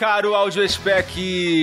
Caro Audio Spec!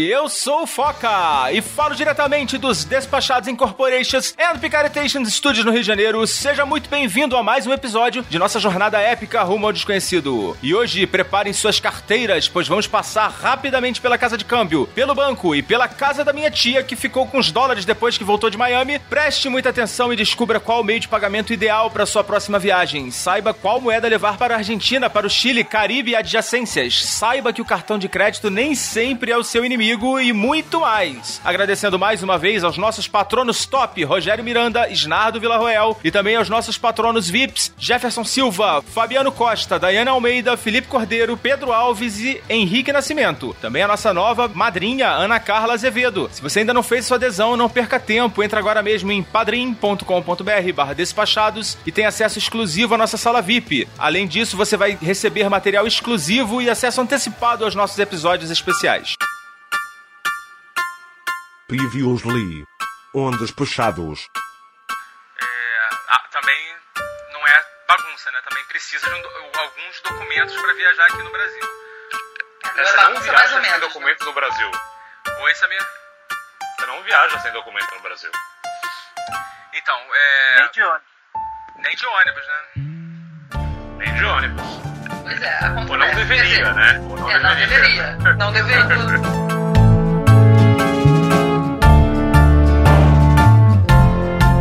Eu sou o Foca e falo diretamente dos Despachados Incorporations and Picaretations Studios no Rio de Janeiro. Seja muito bem-vindo a mais um episódio de nossa jornada épica rumo ao desconhecido. E hoje, preparem suas carteiras, pois vamos passar rapidamente pela casa de câmbio, pelo banco e pela casa da minha tia que ficou com os dólares depois que voltou de Miami. Preste muita atenção e descubra qual o meio de pagamento ideal para sua próxima viagem. Saiba qual moeda levar para a Argentina, para o Chile, Caribe e adjacências. Saiba que o cartão de crédito nem sempre é o seu inimigo e muito mais. Agradecendo mais uma vez aos nossos patronos top, Rogério Miranda, Isnardo Villarroel e também aos nossos patronos VIPs, Jefferson Silva, Fabiano Costa, Dayana Almeida, Felipe Cordeiro, Pedro Alves e Henrique Nascimento. Também a nossa nova madrinha, Ana Carla Azevedo. Se você ainda não fez sua adesão, não perca tempo. Entra agora mesmo em padrim.com.br barra despachados e tem acesso exclusivo à nossa sala VIP. Além disso, você vai receber material exclusivo e acesso antecipado aos nossos episódios especiais. Previously. Ondas puxados. É, ah, também não é bagunça, né? Também precisa de um alguns documentos para viajar aqui no Brasil. Não é Você não bagunça, mais ou viaja sem menos. documento no Brasil. Oi, Samir? Você não viaja sem documento no Brasil. Então, é. Nem de ônibus. Nem de ônibus, né? Nem de ônibus. Pois é, a Ou não deveria, né? Ou não é, não deveria. deveria. Não deveria.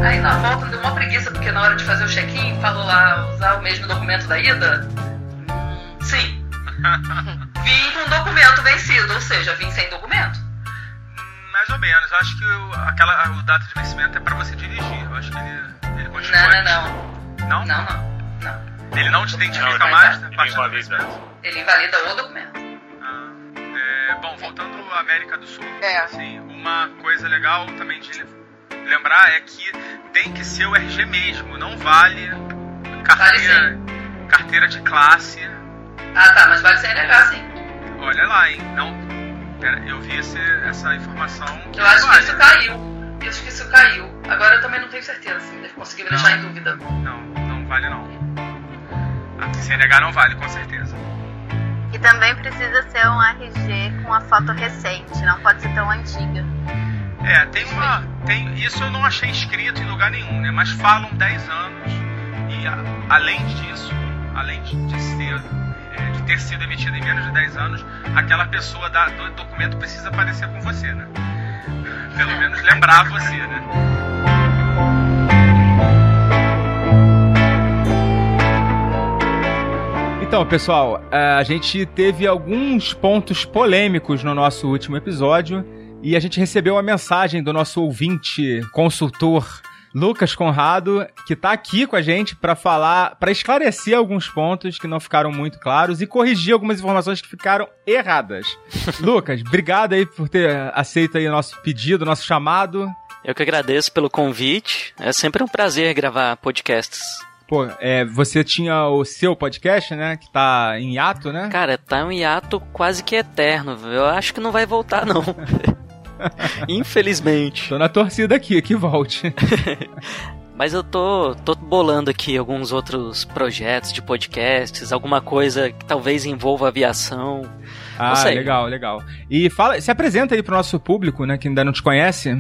Aí na volta deu uma preguiça, porque na hora de fazer o check-in, falou lá usar o mesmo documento da ida. Sim. Vim com documento vencido, ou seja, vim sem documento. Mais ou menos. Eu acho que o, aquela, o data de vencimento é para você dirigir. Eu acho que ele, ele continua. Não, não, não. Não? Não, não. Ele não te identifica Não, mais? né? Parte do Invalida. Ele invalida o documento. Ah, é, bom, voltando à América do Sul, É. assim, uma coisa legal também de lembrar é que tem que ser o RG mesmo, não vale carteira, carteira de classe. Ah, tá, mas vale sem NH, sim. Olha lá, hein? Não, pera, eu vi esse, essa informação. Eu acho que vale. isso caiu. Eu acho que isso caiu. Agora eu também não tenho certeza se consegui me deixar em dúvida. Não, não vale não. CNH não vale, com certeza. E também precisa ser um RG com a foto recente, não pode ser tão antiga. É, tem uma. Tem, isso eu não achei escrito em lugar nenhum, né? Mas falam 10 anos. E a- além disso, além de, ser. é, de ter sido emitido em menos de 10 anos, aquela pessoa da, do documento precisa aparecer com você, né? Pelo menos lembrar você, né? Então, pessoal, a gente teve alguns pontos polêmicos no nosso último episódio e a gente recebeu uma mensagem do nosso ouvinte, consultor Lucas Conrado, que tá aqui com a gente para falar, para esclarecer alguns pontos que não ficaram muito claros e corrigir algumas informações que ficaram erradas. Lucas, obrigado aí por ter aceito aí o nosso pedido, nosso chamado. Eu que agradeço pelo convite. É sempre um prazer gravar podcasts. Pô, é, você tinha o seu podcast, né? Que tá em hiato, né? Cara, tá um hiato quase que eterno. Eu acho que não vai voltar, não. Infelizmente. Tô na torcida aqui, que volte. Mas eu tô, tô bolando aqui alguns outros projetos de podcasts, alguma coisa que talvez envolva aviação. Ah, legal, legal. E fala, se apresenta aí pro nosso público, né, que ainda não te conhece.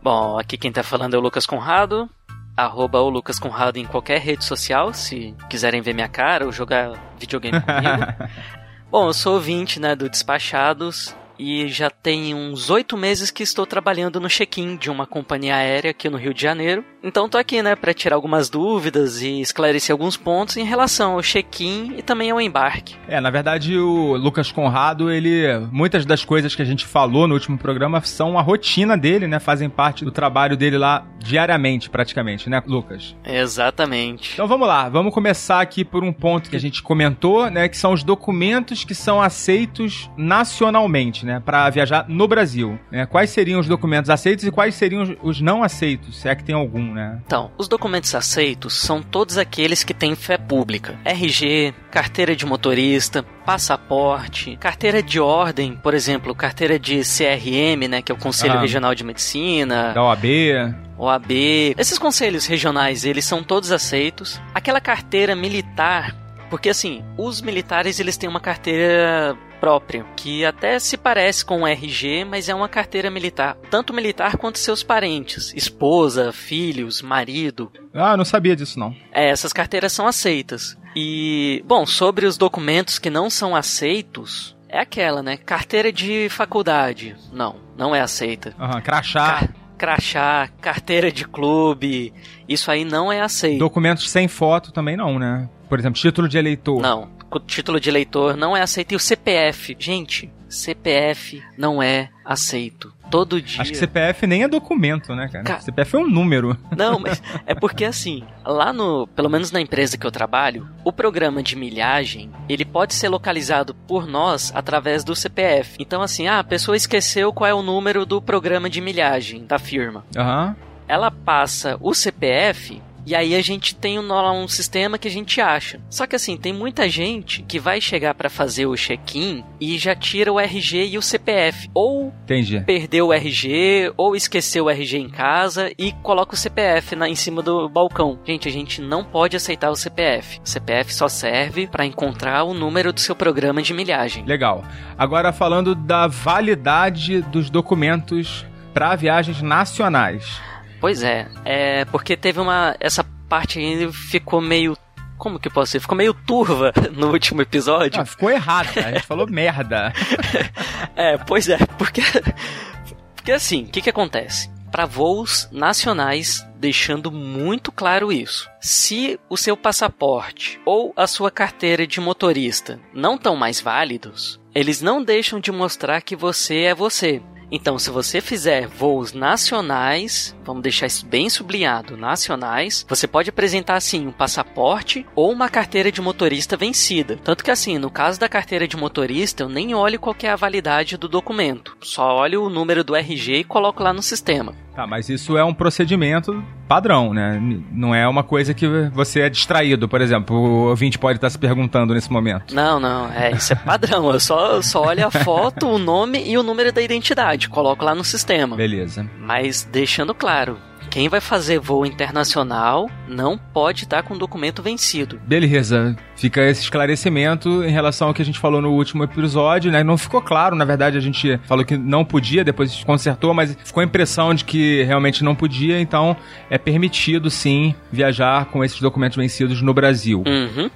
Bom, aqui quem tá falando é o Lucas Conrado. Arroba o Lucas Conrado em qualquer rede social, se quiserem ver minha cara ou jogar videogame comigo. Bom, eu sou ouvinte, né, do Despachados e já tem uns oito meses que estou trabalhando no check-in de uma companhia aérea aqui no Rio de Janeiro. Então tô aqui, né, para tirar algumas dúvidas e esclarecer alguns pontos em relação ao check-in e também ao embarque. É, na verdade, o Lucas Conrado, ele. Muitas das coisas que a gente falou no último programa são a rotina dele, né? Fazem parte do trabalho dele lá diariamente, praticamente, né, Lucas? Exatamente. Então vamos lá, vamos começar aqui por um ponto que a gente comentou, né? Que são os documentos que são aceitos nacionalmente, né? Para viajar no Brasil. Né? Quais seriam os documentos aceitos e quais seriam os- não aceitos, se é que tem algum, né? Então, os documentos aceitos são todos aqueles que têm fé pública. RG, carteira de motorista, passaporte, carteira de ordem, por exemplo, carteira de CRM, né, que é o Conselho Ah. Regional de Medicina, Da OAB. OAB. Esses conselhos regionais, eles são todos aceitos. Aquela carteira militar, porque assim, os militares eles têm uma carteira própria, que até se parece com o RG, mas é uma carteira militar, tanto militar quanto seus parentes, esposa, filhos, marido. Ah, não sabia disso, não. É, essas carteiras são aceitas. E, bom, sobre os documentos que não são aceitos, é aquela, né? Carteira de faculdade. Não, não é aceita. Aham, crachá. Ca- crachá, carteira de clube, isso aí não é aceito. Documentos sem foto também não, né? Por exemplo, título de eleitor. Não, o título de eleitor não é aceito. E o CPF, gente, CPF não é aceito. Todo dia. Acho que CPF nem é documento, né, cara? Ca- CPF é um número. Não, mas é porque assim, lá no, pelo menos na empresa que eu trabalho, o programa de milhagem, ele pode ser localizado por nós através do CPF. Então assim, ah, a pessoa esqueceu qual é o número do programa de milhagem da firma. Aham. Ela passa o CPF e aí a gente tem um, um sistema que a gente acha. Só que assim, tem muita gente que vai chegar para fazer o check-in e já tira o RG e o CPF. Ou Entendi. perdeu o RG, ou esqueceu o RG em casa e coloca o CPF na, em cima do balcão. Gente, a gente não pode aceitar o CPF. O CPF só serve para encontrar o número do seu programa de milhagem. Legal. Agora falando da validade dos documentos para viagens nacionais. Pois é, é porque teve uma. Essa parte aí ficou meio. Como que posso dizer? Ficou meio turva no último episódio. Ah, ficou errado, cara. A gente falou merda. É, pois é, porque. Porque assim, o que, que acontece? Para voos nacionais, deixando muito claro isso. Se o seu passaporte ou a sua carteira de motorista não estão mais válidos, eles não deixam de mostrar que você é você. Então, se você fizer voos nacionais, vamos deixar isso bem sublinhado, nacionais, você pode apresentar assim um passaporte ou uma carteira de motorista vencida. Tanto que assim, no caso da carteira de motorista, eu nem olho qual é a validade do documento. Só olho o número do RG e coloco lá no sistema. Tá, mas isso é um procedimento padrão, né? Não é uma coisa que você é distraído, por exemplo. O ouvinte pode estar se perguntando nesse momento. Não, não, é isso é padrão. Eu só, eu só olho a foto, o nome e o número da identidade. Coloco lá no sistema. Beleza. Mas deixando claro, quem vai fazer voo internacional não pode estar com documento vencido. Beleza. Fica esse esclarecimento em relação ao que a gente falou no último episódio, né? Não ficou claro, na verdade, a gente falou que não podia, depois consertou, mas ficou a impressão de que realmente não podia, então é permitido sim viajar com esses documentos vencidos no Brasil. Uhum.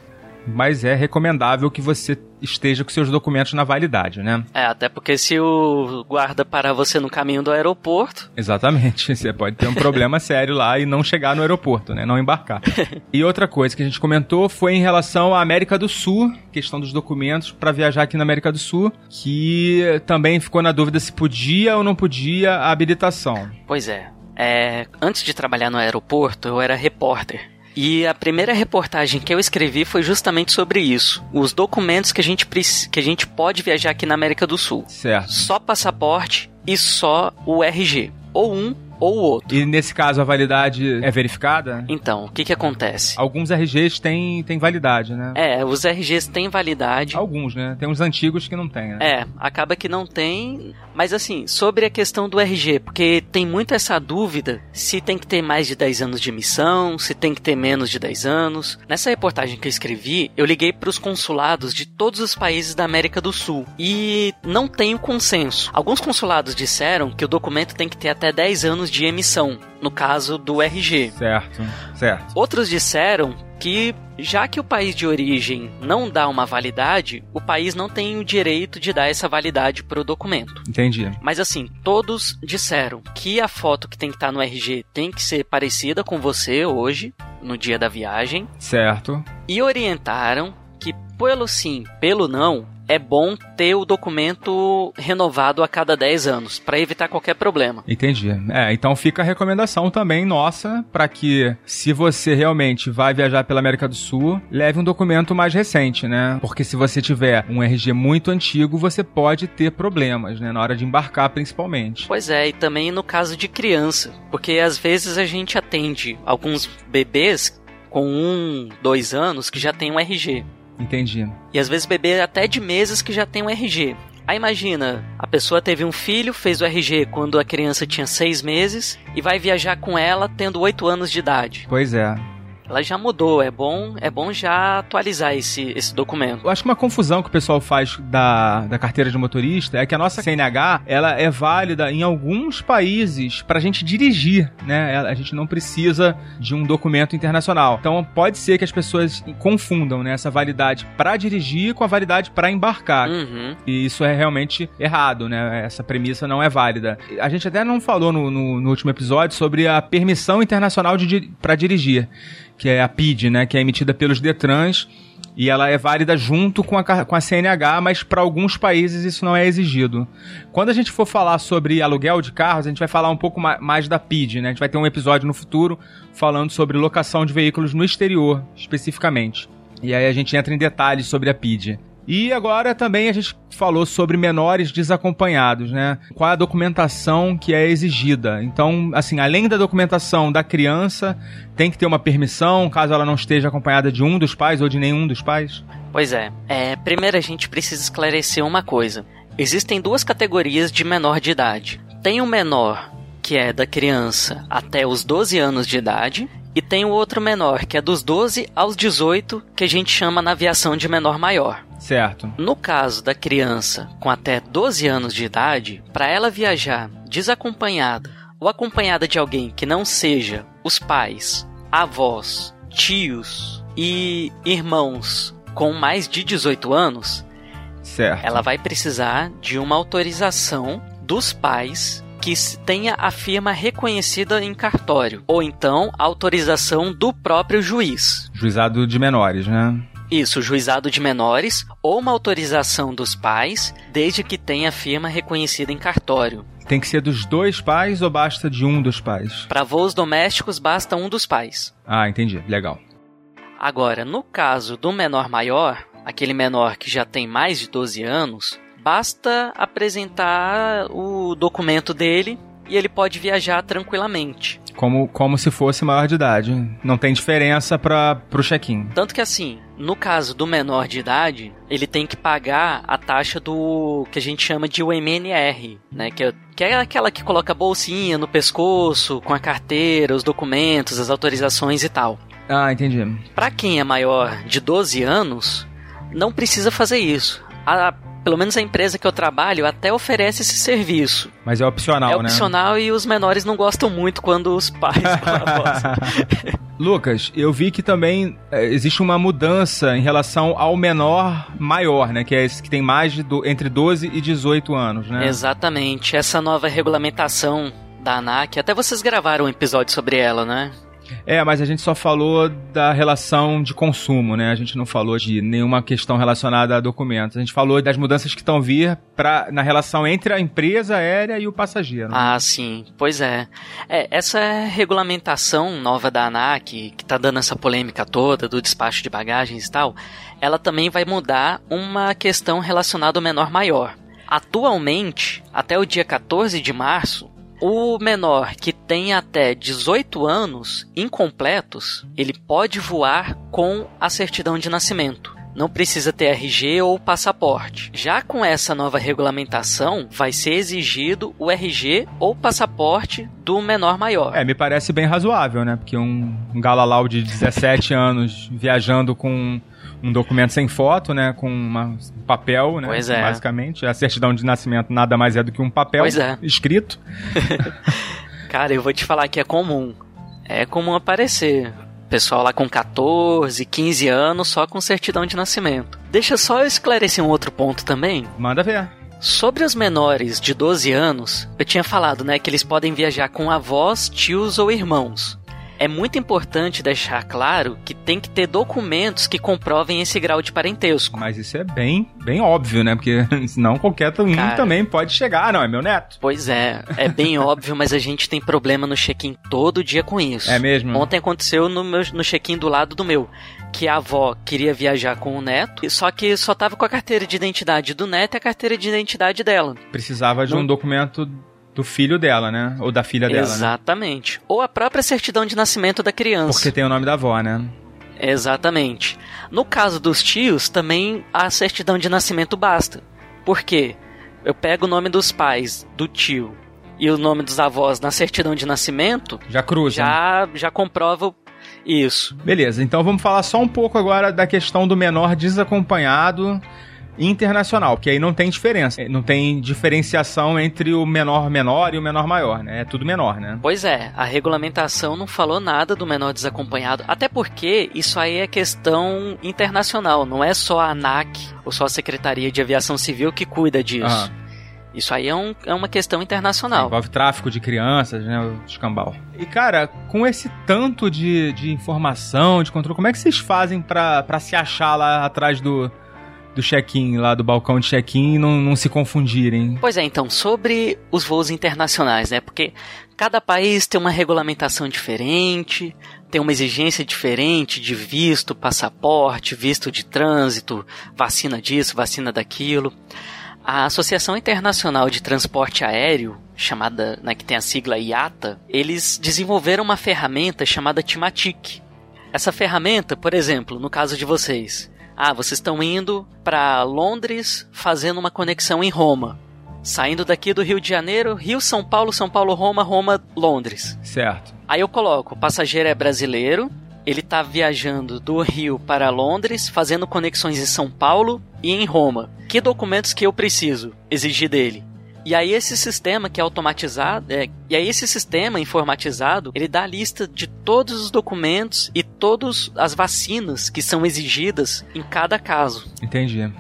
Mas é recomendável que você esteja com seus documentos na validade, né? É, até porque se o guarda parar você no caminho do aeroporto, Exatamente. Você pode ter um problema sério lá e não chegar no aeroporto, né? Não embarcar. E outra coisa que a gente comentou foi em relação à América do Sul, questão dos documentos para viajar aqui na América do Sul, que também ficou na dúvida se podia ou não podia a habilitação. pois é, é, antes de trabalhar no aeroporto, eu era repórter. E a primeira reportagem que eu escrevi foi justamente sobre isso. Os documentos que a gente, que a gente pode viajar aqui na América do Sul. Certo. Só passaporte e só o RG. Ou um ou o outro. E nesse caso a validade é verificada? Então, o que que acontece? Alguns RGs têm, têm validade, né? É, os RGs têm validade. Alguns, né? Tem uns antigos que não têm, né? É, acaba que não tem. Mas assim, sobre a questão do RG, porque tem muito essa dúvida se tem que ter mais de 10 anos de emissão, se tem que ter menos de 10 anos. Nessa reportagem que eu escrevi, eu liguei para os consulados de todos os países da América do Sul e não tenho consenso. Alguns consulados disseram que o documento tem que ter até 10 anos de emissão, no caso do RG. Certo, certo. Outros disseram que já que o país de origem não dá uma validade, o país não tem o direito de dar essa validade para o documento. Entendi. Mas assim, todos disseram que a foto que tem que estar no RG tem que ser parecida com você hoje, no dia da viagem, Certo. e orientaram que pelo sim, pelo não, é bom ter o documento renovado a cada 10 anos, para evitar qualquer problema. Entendi. É, então fica a recomendação também nossa para que, se você realmente vai viajar pela América do Sul, leve um documento mais recente, né? Porque se você tiver um RG muito antigo, você pode ter problemas, né? Na hora de embarcar, principalmente. Pois é, e também no caso de criança, porque às vezes a gente atende alguns bebês com um, dois anos que já tem um RG. Entendi. E às vezes bebê até de meses que já tem um RG. Aí imagina, a pessoa teve um filho, fez o RG quando a criança tinha seis meses e vai viajar com ela tendo oito anos de idade. Pois é. Ela já mudou, é bom, é bom já atualizar esse, esse documento. Eu acho que uma confusão que o pessoal faz da, da carteira de motorista é que a nossa CNH ela é válida em alguns países para a gente dirigir, né? A gente não precisa de um documento internacional. Então pode ser que as pessoas confundam né, essa validade para dirigir com a validade para embarcar. Uhum. E isso é realmente errado, né? Essa premissa não é válida. A gente até não falou no, no, no último episódio sobre a permissão internacional de, para dirigir, que é a PID, né? Que é emitida pelos Detrans e ela é válida junto com a, com a CNH, mas para alguns países isso não é exigido. Quando a gente for falar sobre aluguel de carros, a gente vai falar um pouco ma- mais da PID, né? A gente vai ter um episódio no futuro falando sobre locação de veículos no exterior, especificamente. E aí a gente entra em detalhes sobre a PID. E agora também a gente falou sobre menores desacompanhados, né? Qual é a documentação que é exigida. Então, assim, além da documentação da criança, tem que ter uma permissão, caso ela não esteja acompanhada de um dos pais ou de nenhum dos pais. Pois é. é. Primeiro a gente precisa esclarecer uma coisa. Existem duas categorias de menor de idade. Tem o menor, que é da criança até os 12 anos de idade, e tem o outro menor, que é dos 12 aos 18, que a gente chama na aviação de menor maior. Certo. No caso da criança com até 12 anos de idade, para ela viajar desacompanhada ou acompanhada de alguém que não seja os pais, avós, tios e irmãos com mais de 18 anos, Certo. ela vai precisar de uma autorização dos pais que tenha a firma reconhecida em cartório, ou então autorização do próprio juiz. Juizado de menores, né? Isso, juizado de menores ou uma autorização dos pais, desde que tenha a firma reconhecida em cartório. Tem que ser dos dois pais ou basta de um dos pais? Para voos domésticos basta um dos pais. Ah, entendi. Legal. Agora, no caso do menor maior, aquele menor que já tem mais de 12 anos, basta apresentar o documento dele e ele pode viajar tranquilamente. Como, como se fosse maior de idade. Não tem diferença para pro check-in. Tanto que assim, no caso do menor de idade, ele tem que pagar a taxa do que a gente chama de UMNR, né? Que é, que é aquela que coloca a bolsinha no pescoço, com a carteira, os documentos, as autorizações e tal. Ah, entendi. Para quem é maior de 12 anos, não precisa fazer isso. A, pelo menos a empresa que eu trabalho até oferece esse serviço. Mas é opcional, é né? opcional e os menores não gostam muito quando os pais falam. Lucas, eu vi que também é, existe uma mudança em relação ao menor maior, né? Que é esse que tem mais de do, entre 12 e 18 anos, né? Exatamente. Essa nova regulamentação da ANAC, até vocês gravaram um episódio sobre ela, né? É, mas a gente só falou da relação de consumo, né? A gente não falou de nenhuma questão relacionada a documentos. A gente falou das mudanças que estão vir pra, na relação entre a empresa aérea e o passageiro. Ah, sim. Pois é. é essa regulamentação nova da ANAC, que tá dando essa polêmica toda do despacho de bagagens e tal, ela também vai mudar uma questão relacionada ao menor maior. Atualmente, até o dia 14 de março, o menor que tem até 18 anos incompletos, ele pode voar com a certidão de nascimento. Não precisa ter RG ou passaporte. Já com essa nova regulamentação, vai ser exigido o RG ou passaporte do menor maior. É, me parece bem razoável, né? Porque um, um galalau de 17 anos viajando com um documento sem foto, né? Com uma, um papel, né? Pois é. Basicamente. A certidão de nascimento nada mais é do que um papel é. escrito. Cara, eu vou te falar que é comum. É comum aparecer Pessoal lá com 14, 15 anos, só com certidão de nascimento. Deixa só eu esclarecer um outro ponto também. Manda ver. Sobre os menores de 12 anos, eu tinha falado, né, que eles podem viajar com avós, tios ou irmãos. É muito importante deixar claro que tem que ter documentos que comprovem esse grau de parentesco. Mas isso é bem, bem óbvio, né? Porque senão qualquer um Cara. também pode chegar. Ah, não, é meu neto. Pois é, é bem óbvio, mas a gente tem problema no check-in todo dia com isso. É mesmo? Ontem aconteceu no, meu, no check-in do lado do meu, que a avó queria viajar com o neto, só que só tava com a carteira de identidade do neto e a carteira de identidade dela. Precisava de Não- um documento do filho dela, né? Ou da filha dela, né? Exatamente. Ou a própria certidão de nascimento da criança. Porque tem o nome da avó, né? Exatamente. No caso dos tios, também a certidão de nascimento basta. Por quê? Eu pego o nome dos pais do tio e o nome dos avós na certidão de nascimento, Já cruza. né? já, já comprova isso. Beleza, então vamos falar só um pouco agora da questão do menor desacompanhado internacional, porque aí não tem diferença, não tem diferenciação entre o menor menor e o menor maior, né? É tudo menor, né? Pois é, a regulamentação não falou nada do menor desacompanhado, até porque isso aí é questão internacional, não é só a ANAC ou só a Secretaria de Aviação Civil que cuida disso. Aham. Isso aí é, um- é uma questão internacional. Envolve tráfico de crianças, né? O escambau. E, cara, com esse tanto de, de informação, de controle, como é que vocês fazem pra se achar lá atrás do, do check-in, lá do balcão de check-in não, não se confundirem? Pois é, então, sobre os voos internacionais, né? Porque cada país tem uma regulamentação diferente, tem uma exigência diferente de visto, passaporte, visto de trânsito, vacina disso, vacina daquilo. A Associação Internacional de Transporte Aéreo, chamada, né, que tem a sigla IATA, eles desenvolveram uma ferramenta chamada Timatic. Essa ferramenta, por exemplo, no caso de vocês, ah, vocês estão indo para Londres fazendo uma conexão em Roma. Saindo daqui do Rio de Janeiro, Rio, São Paulo, São Paulo, Roma, Roma, Londres. Certo. Aí eu coloco, o passageiro é brasileiro, ele tá viajando do Rio para Londres, fazendo conexões em São Paulo e em Roma. Que documentos que eu preciso exigir dele? E aí esse sistema que é automatizado, é, e aí esse sistema informatizado, ele dá a lista de todos os documentos e todas as vacinas que são exigidas em cada caso. Entendi.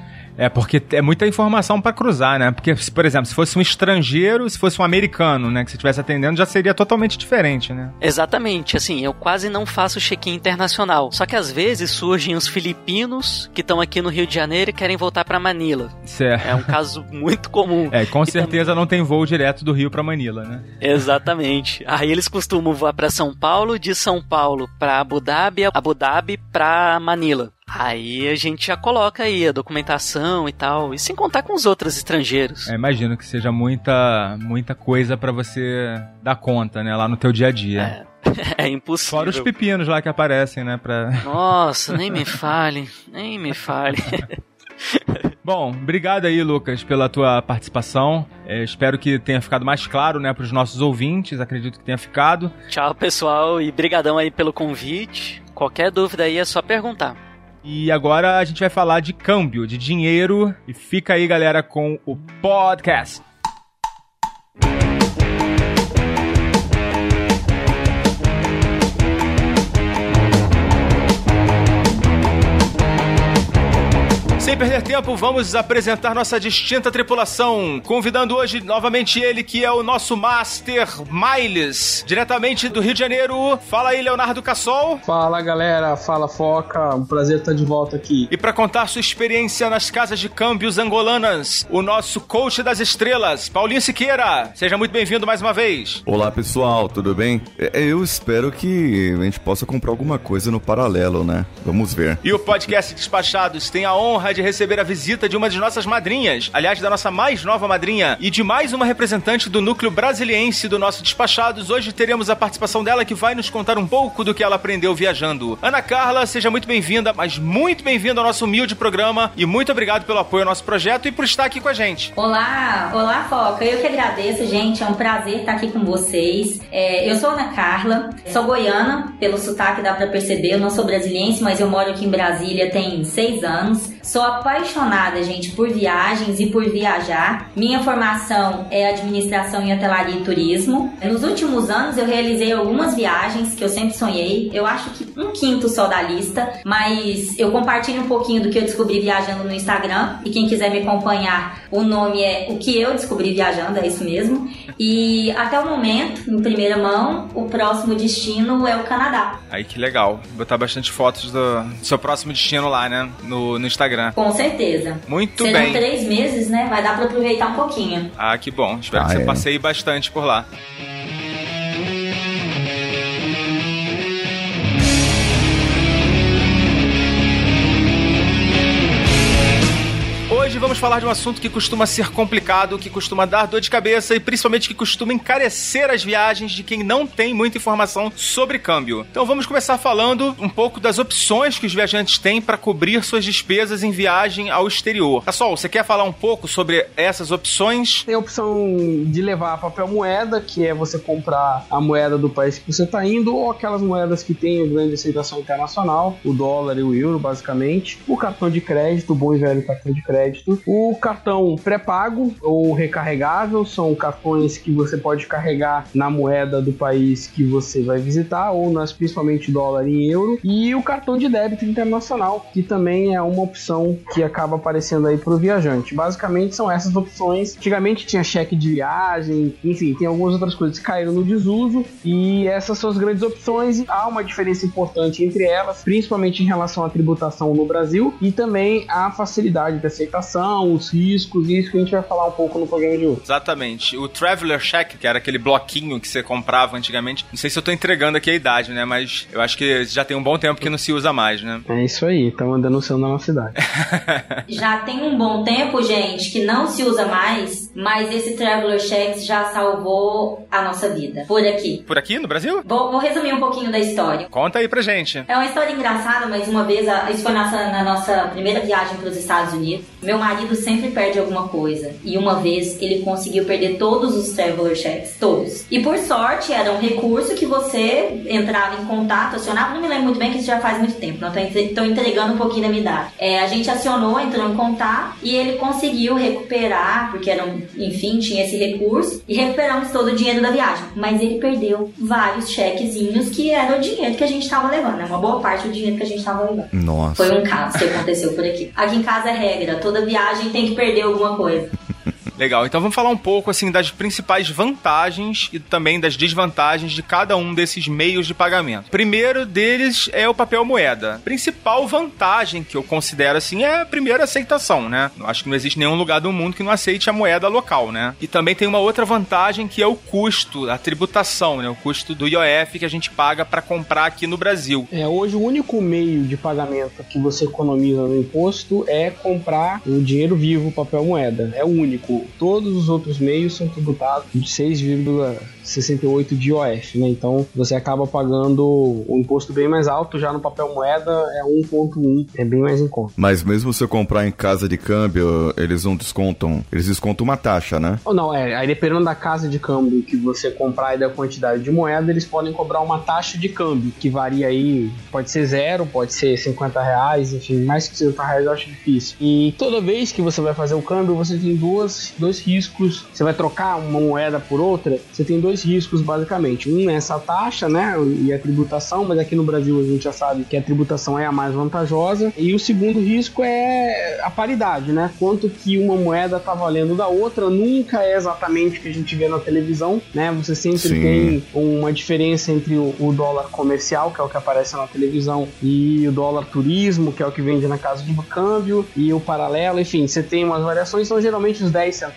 É, porque é muita informação pra cruzar, né? Porque, se, por exemplo, se fosse um estrangeiro, se fosse um americano, né, que você estivesse atendendo, já seria totalmente diferente, né? Exatamente, assim, eu quase não faço check-in internacional. Só que às vezes surgem os filipinos que estão aqui no Rio de Janeiro e querem voltar para Manila. Certo. É um caso muito comum. É, com E certeza não tem voo direto do Rio pra Manila, né? Exatamente. Aí eles costumam voar para São Paulo, de São Paulo para Abu Dhabi, Abu Dhabi para Manila. Aí a gente já coloca aí a documentação e tal, e sem contar com os outros estrangeiros. É, imagino que seja muita, muita coisa pra você dar conta, né, lá no teu dia a dia. É, impossível. Fora os pepinos lá que aparecem, né, pra... Nossa, nem me fale, nem me fale. Bom, obrigado aí, Lucas, pela tua participação. É, espero que tenha ficado mais claro, né, pros nossos ouvintes. Acredito que tenha ficado. Tchau, pessoal, e brigadão aí pelo convite. Qualquer dúvida aí é só perguntar. E agora a gente vai falar de câmbio, de dinheiro. E fica aí, galera, com o podcast. Sem perder tempo, vamos apresentar nossa distinta tripulação, convidando hoje novamente ele, que é o nosso Master Miles, diretamente do Rio de Janeiro. Fala aí, Leonardo Cassol. Fala galera, fala Foca, um prazer estar de volta aqui. E para contar sua experiência nas casas de câmbios angolanas, o nosso coach das estrelas, Paulinho Siqueira. Seja muito bem-vindo mais uma vez. Olá pessoal, tudo bem? É, Eu espero que a gente possa comprar alguma coisa no paralelo, né? Vamos ver. E o podcast Despachados tem a honra de receber a visita de uma de nossas madrinhas, aliás, da nossa mais nova madrinha, e de mais uma representante do núcleo brasiliense do nosso Despachados. Hoje teremos a participação dela que vai nos contar um pouco do que ela aprendeu viajando. Ana Carla, seja muito bem-vinda, mas muito bem-vinda ao nosso humilde programa e muito obrigado pelo apoio ao nosso projeto e por estar aqui com a gente. Olá, olá Foca, eu que agradeço, gente, é um prazer estar aqui com vocês. É, eu sou Ana Carla, sou goiana, pelo sotaque dá pra perceber, eu não sou brasiliense, mas eu moro aqui em Brasília tem seis anos. Sou apaixonada, gente, por viagens e por viajar. Minha formação é administração em hotelaria e turismo. Nos últimos anos eu realizei algumas viagens que eu sempre sonhei. Eu acho que um quinto só da lista, mas eu compartilho um pouquinho do que eu descobri viajando no Instagram. E quem quiser me acompanhar, o nome é O que eu descobri viajando, é isso mesmo. E até o momento, em primeira mão, o próximo destino é o Canadá. Aí que legal. Botar bastante fotos do seu próximo destino lá, né? No, no Instagram. Com certeza. Muito Serão bem. três meses, né? Vai dar pra aproveitar um pouquinho. Ah, que bom. Espero Ah, que você é. passeie bastante por lá. Hoje vamos falar de um assunto que costuma ser complicado, que costuma dar dor de cabeça e principalmente que costuma encarecer as viagens de quem não tem muita informação sobre câmbio. Então vamos começar falando um pouco das opções que os viajantes têm para cobrir suas despesas em viagem ao exterior. Pessoal, você quer falar um pouco sobre essas opções? Tem a opção de levar papel moeda, que é você comprar a moeda do país que você está indo, ou aquelas moedas que têm grande aceitação internacional, o dólar e o euro, basicamente. O cartão de crédito, o bom e velho cartão de crédito. O cartão pré-pago ou recarregável são cartões que você pode carregar na moeda do país que você vai visitar, ou nas principalmente dólar e euro. E o cartão de débito internacional, que também é uma opção que acaba aparecendo aí para o viajante. Basicamente são essas opções. Antigamente tinha cheque de viagem, enfim, tem algumas outras coisas que caíram no desuso e essas são as grandes opções. Há uma diferença importante entre elas, principalmente em relação à tributação no Brasil e também a facilidade de aceitação, os riscos, e isso que a gente vai falar um pouco no programa de hoje. Exatamente. O Traveler Check, que era aquele bloquinho que você comprava antigamente. Não sei se eu tô entregando aqui a idade, né? Mas eu acho que já tem um bom tempo que não se usa mais, né? É isso aí, estamos andando da nossa cidade. Já tem um bom tempo, gente, que não se usa mais, mas esse Traveler Checks já salvou a nossa vida. Por aqui. Por aqui, no Brasil? Vou, vou resumir um pouquinho da história. Conta aí pra gente. É uma história engraçada, mas uma vez, a- isso foi nossa, na nossa primeira viagem para os Estados Unidos. Meu marido sempre perde alguma coisa. E uma vez ele conseguiu perder todos os Traveler Checks. Todos. E por sorte, era um recurso que você entrava em contato, acionava. Não me lembro muito bem, que isso já faz muito tempo. Não entregando um pouquinho da minha idade. É, a gente acionou, entrou em contato e ele conseguiu recuperar, porque era um, enfim, tinha esse recurso. E recuperamos todo o dinheiro da viagem. Mas ele perdeu vários chequezinhos que era o dinheiro que a gente tava levando. né? Uma boa parte do dinheiro que a gente tava levando. Nossa. Foi um caso que aconteceu por aqui. Aqui em casa é regra, toda viagem tem que perder alguma coisa. Legal, então vamos falar um pouco assim das principais vantagens e também das desvantagens de cada um desses meios de pagamento. Primeiro deles é o papel moeda. Principal vantagem que eu considero assim é a primeira aceitação, né? Eu acho que não existe nenhum lugar do mundo que não aceite a moeda local, né? E também tem uma outra vantagem que é o custo, a tributação, né? O custo do IOF que a gente paga para comprar aqui no Brasil. É, hoje o único meio de pagamento que você economiza no imposto é comprar o dinheiro vivo, papel moeda. É o único. Todos os outros meios são tributados de 6,68 de IOF, né? Então você acaba pagando um imposto bem mais alto, já no papel moeda é 1.1, é bem mais em conta. Mas mesmo se eu comprar em casa de câmbio, eles não descontam. Eles descontam uma taxa, né? Ou não, é, aí dependendo da casa de câmbio que você comprar e da quantidade de moeda, eles podem cobrar uma taxa de câmbio, que varia aí, pode ser zero, pode ser 50 reais, enfim, mais que 50 reais eu acho difícil. E toda vez que você vai fazer o câmbio, você tem duas, dois riscos, você vai trocar uma moeda por outra, você tem dois riscos basicamente. Um é essa taxa, né, e a tributação, mas aqui no Brasil a gente já sabe que a tributação é a mais vantajosa. E o segundo risco é a paridade, né, quanto que uma moeda tá valendo da outra, nunca é exatamente o que a gente vê na televisão, né, você sempre Sim. tem uma diferença entre o, dólar comercial, que é o que aparece na televisão, e o dólar turismo, que é o que vende na casa de câmbio, e o paralelo, enfim, você tem umas variações, são geralmente uns 10 centavos,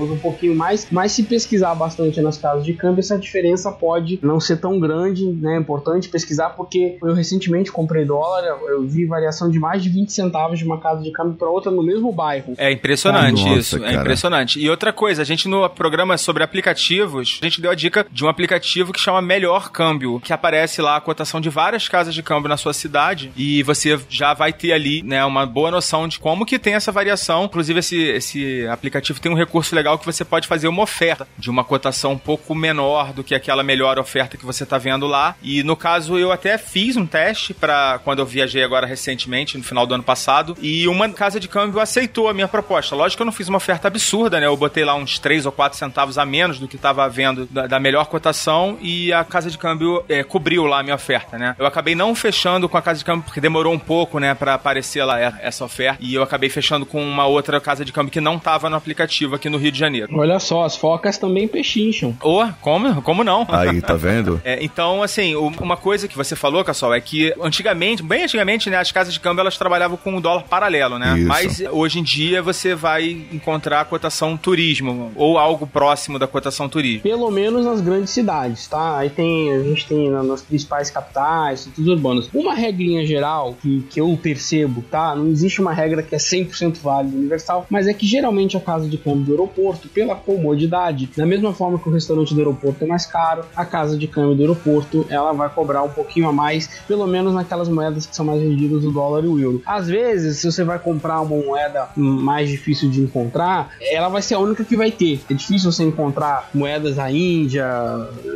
um pouquinho mais, mas se pesquisar bastante nas casas de câmbio, essa diferença pode não ser tão grande, né? É importante pesquisar, porque eu recentemente comprei dólar, eu vi variação de mais de 20 centavos de uma casa de câmbio para outra no mesmo bairro. É impressionante Nossa, isso, é cara. impressionante. E outra coisa, a gente no programa sobre aplicativos, a gente deu a dica de um aplicativo que chama Melhor Câmbio, que aparece lá a cotação de várias casas de câmbio na sua cidade e você já vai ter ali, né, uma boa noção de como que tem essa variação. Inclusive esse, esse aplicativo tem um recurso legal que você pode fazer uma oferta de uma cotação um pouco menor do que aquela melhor oferta que você está vendo lá. E no caso, eu até fiz um teste para quando eu viajei agora recentemente, no final do ano passado, e uma casa de câmbio aceitou a minha proposta. Lógico que eu não fiz uma oferta absurda, né? Eu botei lá uns 3 ou 4 centavos a menos do que estava vendo da, da, melhor cotação e a casa de câmbio é, cobriu lá a minha oferta, né? Eu acabei não fechando com a casa de câmbio porque demorou um pouco, né, para aparecer lá essa oferta. E eu acabei fechando com uma outra casa de câmbio que não estava no aplicativo aqui no Rio de Janeiro. Olha só, as focas também pechincham. Ô, oh, como? Como não? Aí, tá vendo? é, então, assim, uma coisa que você falou, Cassol, é que antigamente, bem antigamente, né, as casas de câmbio elas trabalhavam com o dólar paralelo, né? Isso. Mas hoje em dia você vai encontrar a cotação turismo ou algo próximo da cotação turismo. Pelo menos nas grandes cidades, tá? Aí tem, a gente tem nas principais capitais, centros urbanos. Uma regrinha geral que, que eu percebo, tá? Não existe uma regra que é 100% válida, universal, mas é que geralmente a casa de câmbio do aeroporto, pela comodidade, da mesma forma que o restaurante do aeroporto é mais caro, a casa de câmbio do aeroporto, ela vai cobrar um pouquinho a mais, pelo menos naquelas moedas que são mais vendidas, o dólar e o euro. Às vezes, se você vai comprar uma moeda mais difícil de encontrar, ela vai ser a única que vai ter. É difícil você encontrar moedas da Índia,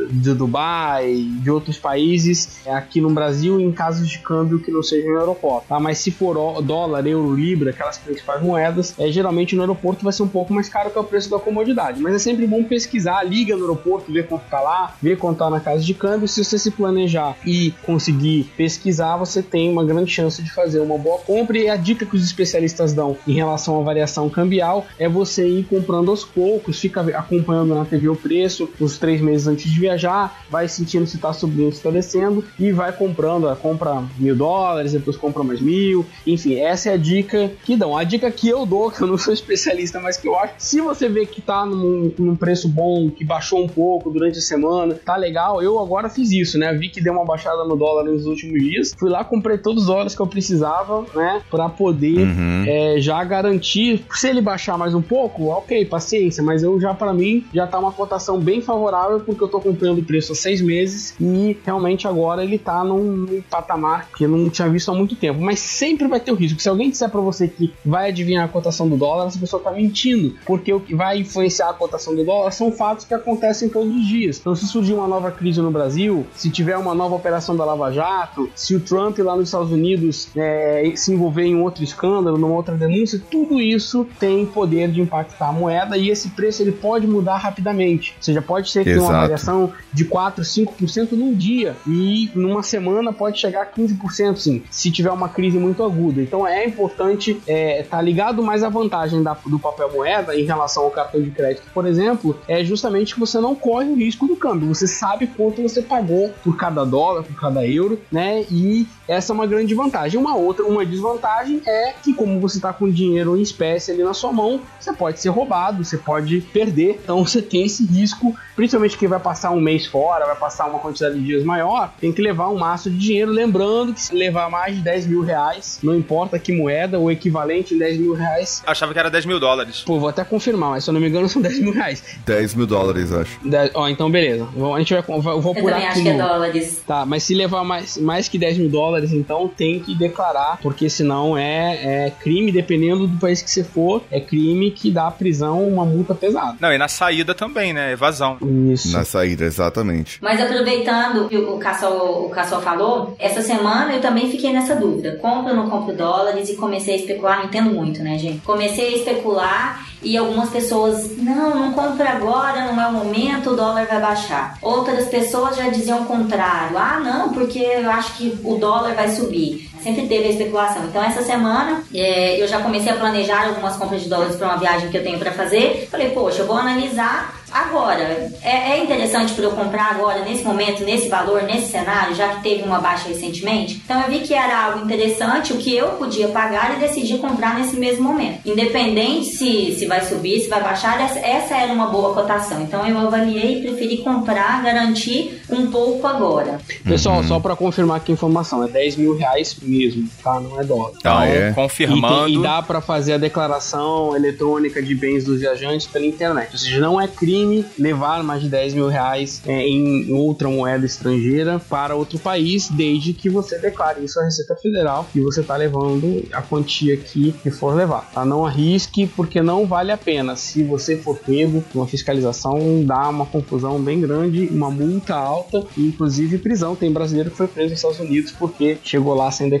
de Dubai, de outros países aqui no Brasil em casos de câmbio que não sejam no aeroporto. Tá? Mas se for dólar, euro, libra, aquelas principais moedas, é, geralmente no aeroporto vai ser um pouco mais caro que é o preço da comodidade. Mas é sempre bom pesquisar, liga no aeroporto, ver quanto tá lá, ver quanto tá na casa de câmbio. Se você se planejar e conseguir pesquisar, você tem uma grande chance de fazer uma boa compra. E a dica que os especialistas dão em relação à variação cambial é você ir comprando aos poucos, fica acompanhando na TV o preço, os três meses antes de viajar, vai sentindo se está subindo, se está descendo e vai comprando, compra mil dólares, depois compra mais mil, enfim, essa é a dica que dão. A dica que eu dou, que eu não sou especialista, mas que eu acho, se você vê que tá num, num preço bom, que baixou um pouco durante a semana, tá legal, eu agora fiz isso, né? Vi que deu uma baixada no dólar nos últimos dias, fui lá, comprei todos os dólares que eu precisava, né? Para poder uhum. é, já garantir, se ele baixar mais um pouco, ok, paciência, mas eu já, para mim, já tá uma cotação bem favorável, porque eu tô comprando o preço há seis meses e realmente agora ele tá num, num patamar que eu não tinha visto há muito tempo. Mas sempre vai ter o risco. Se alguém disser para você que vai adivinhar a cotação do dólar, essa pessoa tá mentindo, porque o que vai influenciar a cotação do dólar são fatos que acontecem todos os dias. Então, se surgir uma nova crise no Brasil, se tiver uma nova operação da Lava Jato, se o Trump lá nos Estados Unidos é, se envolver em outro escândalo, numa outra denúncia, tudo isso tem poder de impactar a moeda e esse preço ele pode mudar rapidamente. Ou seja, pode ser que tenha uma variação de 4, 5% num dia e numa semana pode chegar a 15%, sim, se tiver uma crise muito aguda. Então é importante estar é, tá ligado, mas a vantagem da, do papel moeda em relação ao cartão de crédito, por exemplo, é justamente que você não corre o risco do câmbio. Você sabe quanto você pagou por cada dólar, por cada euro, né? E essa é uma grande vantagem. Uma outra, uma desvantagem é que como você está com dinheiro em espécie ali na sua mão, você pode ser roubado, você pode perder. Então você tem esse risco, principalmente quem vai passar um mês fora, vai passar uma quantidade de dias maior, tem que levar um maço de dinheiro. Lembrando que se levar mais de 10 mil reais, não importa que moeda, o equivalente em 10 mil reais. Achava que era 10 mil dólares. Pô, vou até confirmar, mas se eu não me engano são 10 mil reais. 10 mil dólares, acho. Ó, então beleza. A gente vai, eu vou por aqui. acho que é dólares. Tá, mas se levar mais, mais que 10 mil dólares, então tem que declarar, porque senão é, é crime, dependendo do país que você for, é crime que dá prisão, uma multa pesada. Não, e na saída também, né? Evasão. Isso. Na saída, exatamente. Mas aproveitando que o Cassol, o Cassol falou, essa semana eu também fiquei nessa dúvida. Compro ou não compro dólares? E comecei a especular, entendo muito, né, gente? Comecei a especular e algumas pessoas, não, não compra agora, não é o momento, o dólar vai baixar. Outras pessoas já diziam o contrário, ah, não, porque eu acho que o dólar vai subir. Sempre teve a especulação. Então, essa semana é, eu já comecei a planejar algumas compras de dólares para uma viagem que eu tenho para fazer. Falei, poxa, eu vou analisar Agora, é, é, interessante para eu comprar agora, nesse momento, nesse valor, nesse cenário, já que teve uma baixa recentemente? Então eu vi que era algo interessante, o que eu podia pagar e decidi comprar nesse mesmo momento. Independente se, se vai subir, se vai baixar, essa, era uma boa cotação. Então eu avaliei e preferi comprar, garantir um pouco agora. Pessoal, uhum. só para confirmar que a informação, é 10 mil reais mesmo, tá? Não é dólar. Então, é. confirmando. E, tem, e dá para fazer a declaração eletrônica de bens dos viajantes pela internet. Ou seja, não é crime levar mais de 10 mil reais é, em outra moeda estrangeira para outro país, desde que você declare isso à Receita Federal e você está levando a quantia que for levar. Tá? Não arrisque, porque não vale a pena. Se você for pego, uma fiscalização dá uma confusão bem grande, uma multa alta e inclusive prisão. Tem brasileiro que foi preso nos Estados Unidos porque chegou lá sem declarar.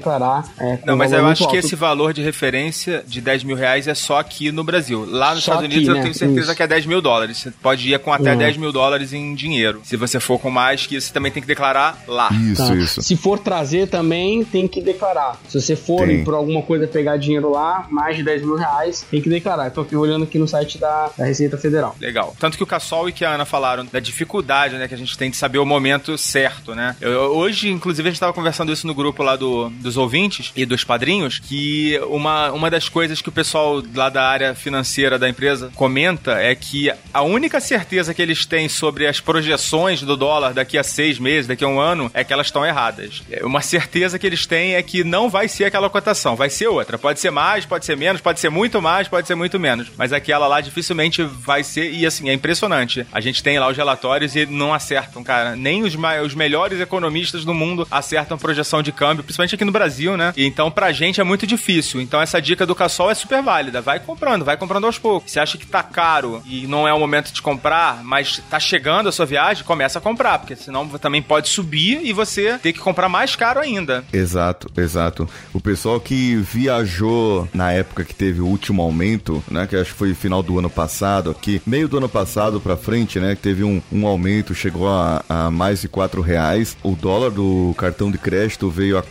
É, Não, mas eu acho que esse valor de referência de 10 mil reais é só aqui no Brasil. Lá nos só Estados Unidos aqui, eu né? tenho certeza Isso. que é 10 mil dólares. Você pode ir com até uhum. 10 mil dólares em dinheiro. Se você for com mais que você também tem que declarar lá. Isso, tá. isso. Se for trazer também, tem que declarar. Se você for por alguma coisa pegar dinheiro lá, mais de 10 mil reais, tem que declarar. Estou aqui olhando aqui no site da, da, Receita Federal. Legal. Tanto que o Cassol e que a Ana falaram da dificuldade, né, que a gente tem de saber o momento certo, né? Eu, hoje, inclusive, a gente estava conversando isso no grupo lá do, dos ouvintes e dos padrinhos, que uma, uma das coisas que o pessoal lá da área financeira da empresa comenta é que a única certeza que eles têm sobre as projeções do dólar daqui a seis meses, daqui a um ano, é que elas estão erradas. É, uma certeza que eles têm é que não vai ser aquela cotação, vai ser outra. Pode ser mais, pode ser menos, pode ser muito mais, pode ser muito menos. Mas aquela lá dificilmente vai ser. E assim, é impressionante. A gente tem lá os relatórios e não acertam, cara. Nem os, os melhores economistas do mundo acertam projeção de câmbio, principalmente aqui no Brasil, né? Então, pra gente é muito difícil. Então, essa dica do Cassol é super válida. Vai comprando, vai comprando aos poucos. Você acha que tá caro e não é o momento de comprar, mas tá chegando a sua viagem, começa a comprar, porque senão também pode subir e você ter que comprar mais caro ainda. Exato, exato. O pessoal que viajou na época que teve o último aumento, né? Que acho que foi final do ano passado aqui, meio do ano passado pra frente, né? Que teve um, um aumento, chegou a, a mais de 4 reais. O dólar do cartão de crédito veio a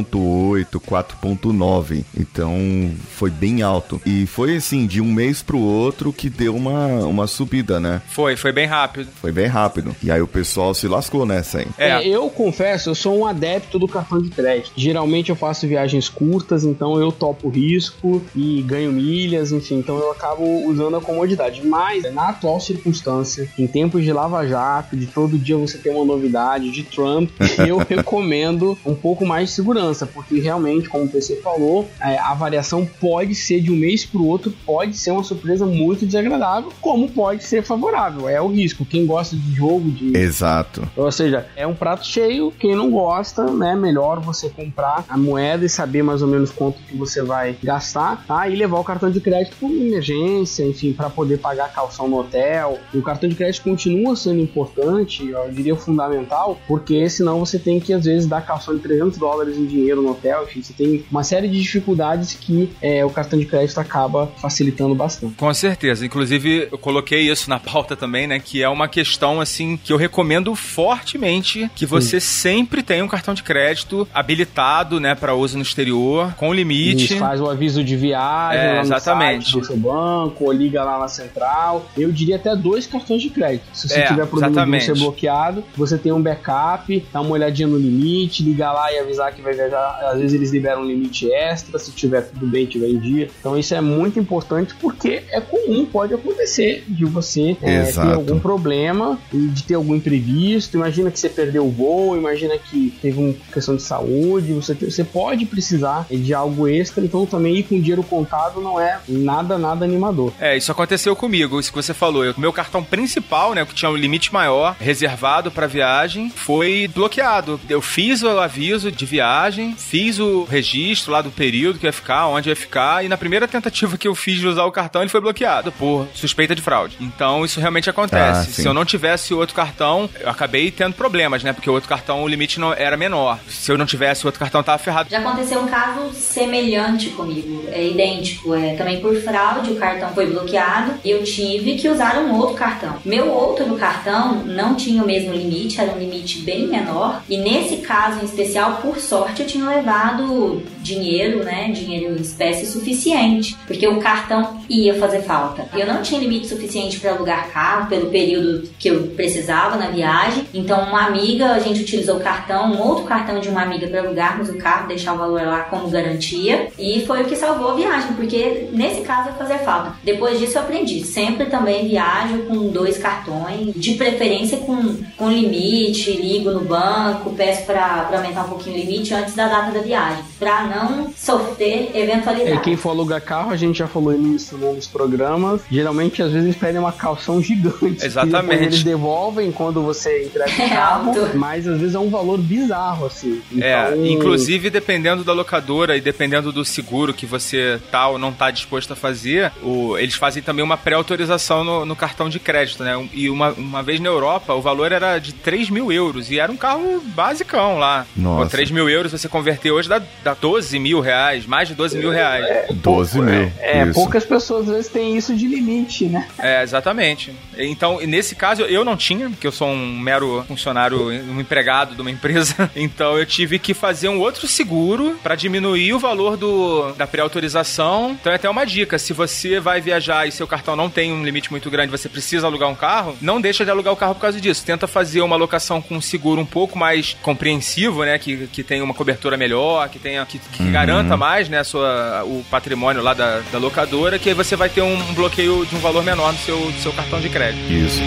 4.8, 4.9. Então foi bem alto. E foi assim, de um mês pro outro que deu uma, uma subida, né? Foi, foi bem rápido. Foi bem rápido. E aí o pessoal se lascou nessa, hein? É. é, eu confesso, eu sou um adepto do cartão de crédito. Geralmente eu faço viagens curtas, então eu topo risco e ganho milhas, enfim, então eu acabo usando a comodidade. Mas na atual circunstância, em tempos de lava-jato, de todo dia você ter uma novidade, de Trump, eu recomendo um pouco mais de segurança, porque realmente, como o PC falou, é, a variação pode ser de um mês para o outro, pode ser uma surpresa muito desagradável, como pode ser favorável. É o risco. Quem gosta de jogo, de. Exato. Ou seja, é um prato cheio. Quem não gosta, né? Melhor você comprar a moeda e saber mais ou menos quanto que você vai gastar, tá? E levar o cartão de crédito por emergência, enfim, para poder pagar a calção no hotel. E o cartão de crédito continua sendo importante, eu diria fundamental, porque senão você tem que às vezes dar calção de 300 dólares em dinheiro no hotel, enfim, você tem uma série de dificuldades que é, o cartão de crédito acaba facilitando bastante. Com certeza, inclusive eu coloquei isso na pauta também, né, que é uma questão assim que eu recomendo fortemente que você Sim. sempre tenha um cartão de crédito habilitado, né, para uso no exterior, com limite. Isso, faz o aviso de viagem, é, exatamente. do seu banco, ou liga lá na central. Eu diria até dois cartões de crédito. Se você é, tiver problema de ser bloqueado, você tem um backup, dá uma olhadinha no limite, ligar lá e avisar que vai viajar. Às vezes eles liberam um limite extra, se tiver tudo bem, tiver em dia. Então isso é muito importante porque é comum, pode acontecer de você é, ter algum problema e de ter algum imprevisto. Imagina que você perdeu o voo, imagina que teve uma questão de saúde, você, você pode precisar de algo extra, então também ir com dinheiro contado não é nada, nada animador. É, isso aconteceu comigo, isso que você falou. O meu cartão principal, né, que tinha um limite maior, reservado para viagem, foi bloqueado. Eu fiz o aviso de viagem, fiz o registro lá do período que ia ficar, onde ia ficar, e na primeira tentativa que eu fiz de usar o cartão, ele foi bloqueado por suspeita de fraude. Então isso realmente acontece. Ah, Se eu não tivesse outro cartão, eu acabei tendo problemas, né? Porque o outro cartão, o limite não era menor. Se eu não tivesse o outro cartão, tava ferrado. Já aconteceu um caso semelhante comigo, é idêntico. É, também por fraude, o cartão foi bloqueado e eu tive que usar um outro cartão. Meu outro cartão não tinha o mesmo limite, era um limite bem menor. E nesse caso em especial, por sorte, eu tinha levado dinheiro, né? Dinheiro em espécie suficiente, porque o cartão ia fazer falta. Eu não tinha limite suficiente para alugar carro pelo período que eu precisava na viagem. Então, uma amiga, a gente utilizou o cartão, um outro cartão de uma amiga para alugarmos o carro, deixar o valor lá como garantia. E foi o que salvou a viagem, porque nesse caso ia fazer falta. Depois disso, eu aprendi. Sempre também viajo com dois cartões, de preferência com, com limite, ligo no banco, peço para aumentar um pouquinho o limite antes da data da viagem, para não sofrer eventualidades. É, quem for alugar carro, a gente já falou nisso nos programas, geralmente às vezes pedem uma calção gigante. Exatamente. Eles devolvem quando você entrega o é carro, é mas às vezes é um valor bizarro, assim. É, então... É, inclusive dependendo da locadora e dependendo do seguro que você tá ou não tá disposto a fazer, o, eles fazem também uma pré-autorização no, no cartão de crédito, né? E uma, uma vez na Europa, o valor era de 3 mil euros e era um carro basicão lá. Nossa. Pô, 3 mil euros você converter hoje dá, dá 12 mil reais, mais de 12 mil reais. 12 mil. É, isso. poucas pessoas às vezes têm isso de limite, né? É, exatamente. Então, nesse caso, eu não tinha, porque eu sou um mero funcionário, um empregado de uma empresa. Então, eu tive que fazer um outro seguro para diminuir o valor do, da pré-autorização. Então, é até uma dica: se você vai viajar e seu cartão não tem um limite muito grande, você precisa alugar um carro, não deixa de alugar o carro por causa disso. Tenta fazer uma locação com um seguro um pouco mais compreensivo, né? Que, que tenha uma cobertura melhor, que tenha que, que garanta mais, né? a Sua, o patrimônio lá da, da locadora, que aí você vai ter um, bloqueio de um valor menor no seu, do seu cartão de crédito. Isso.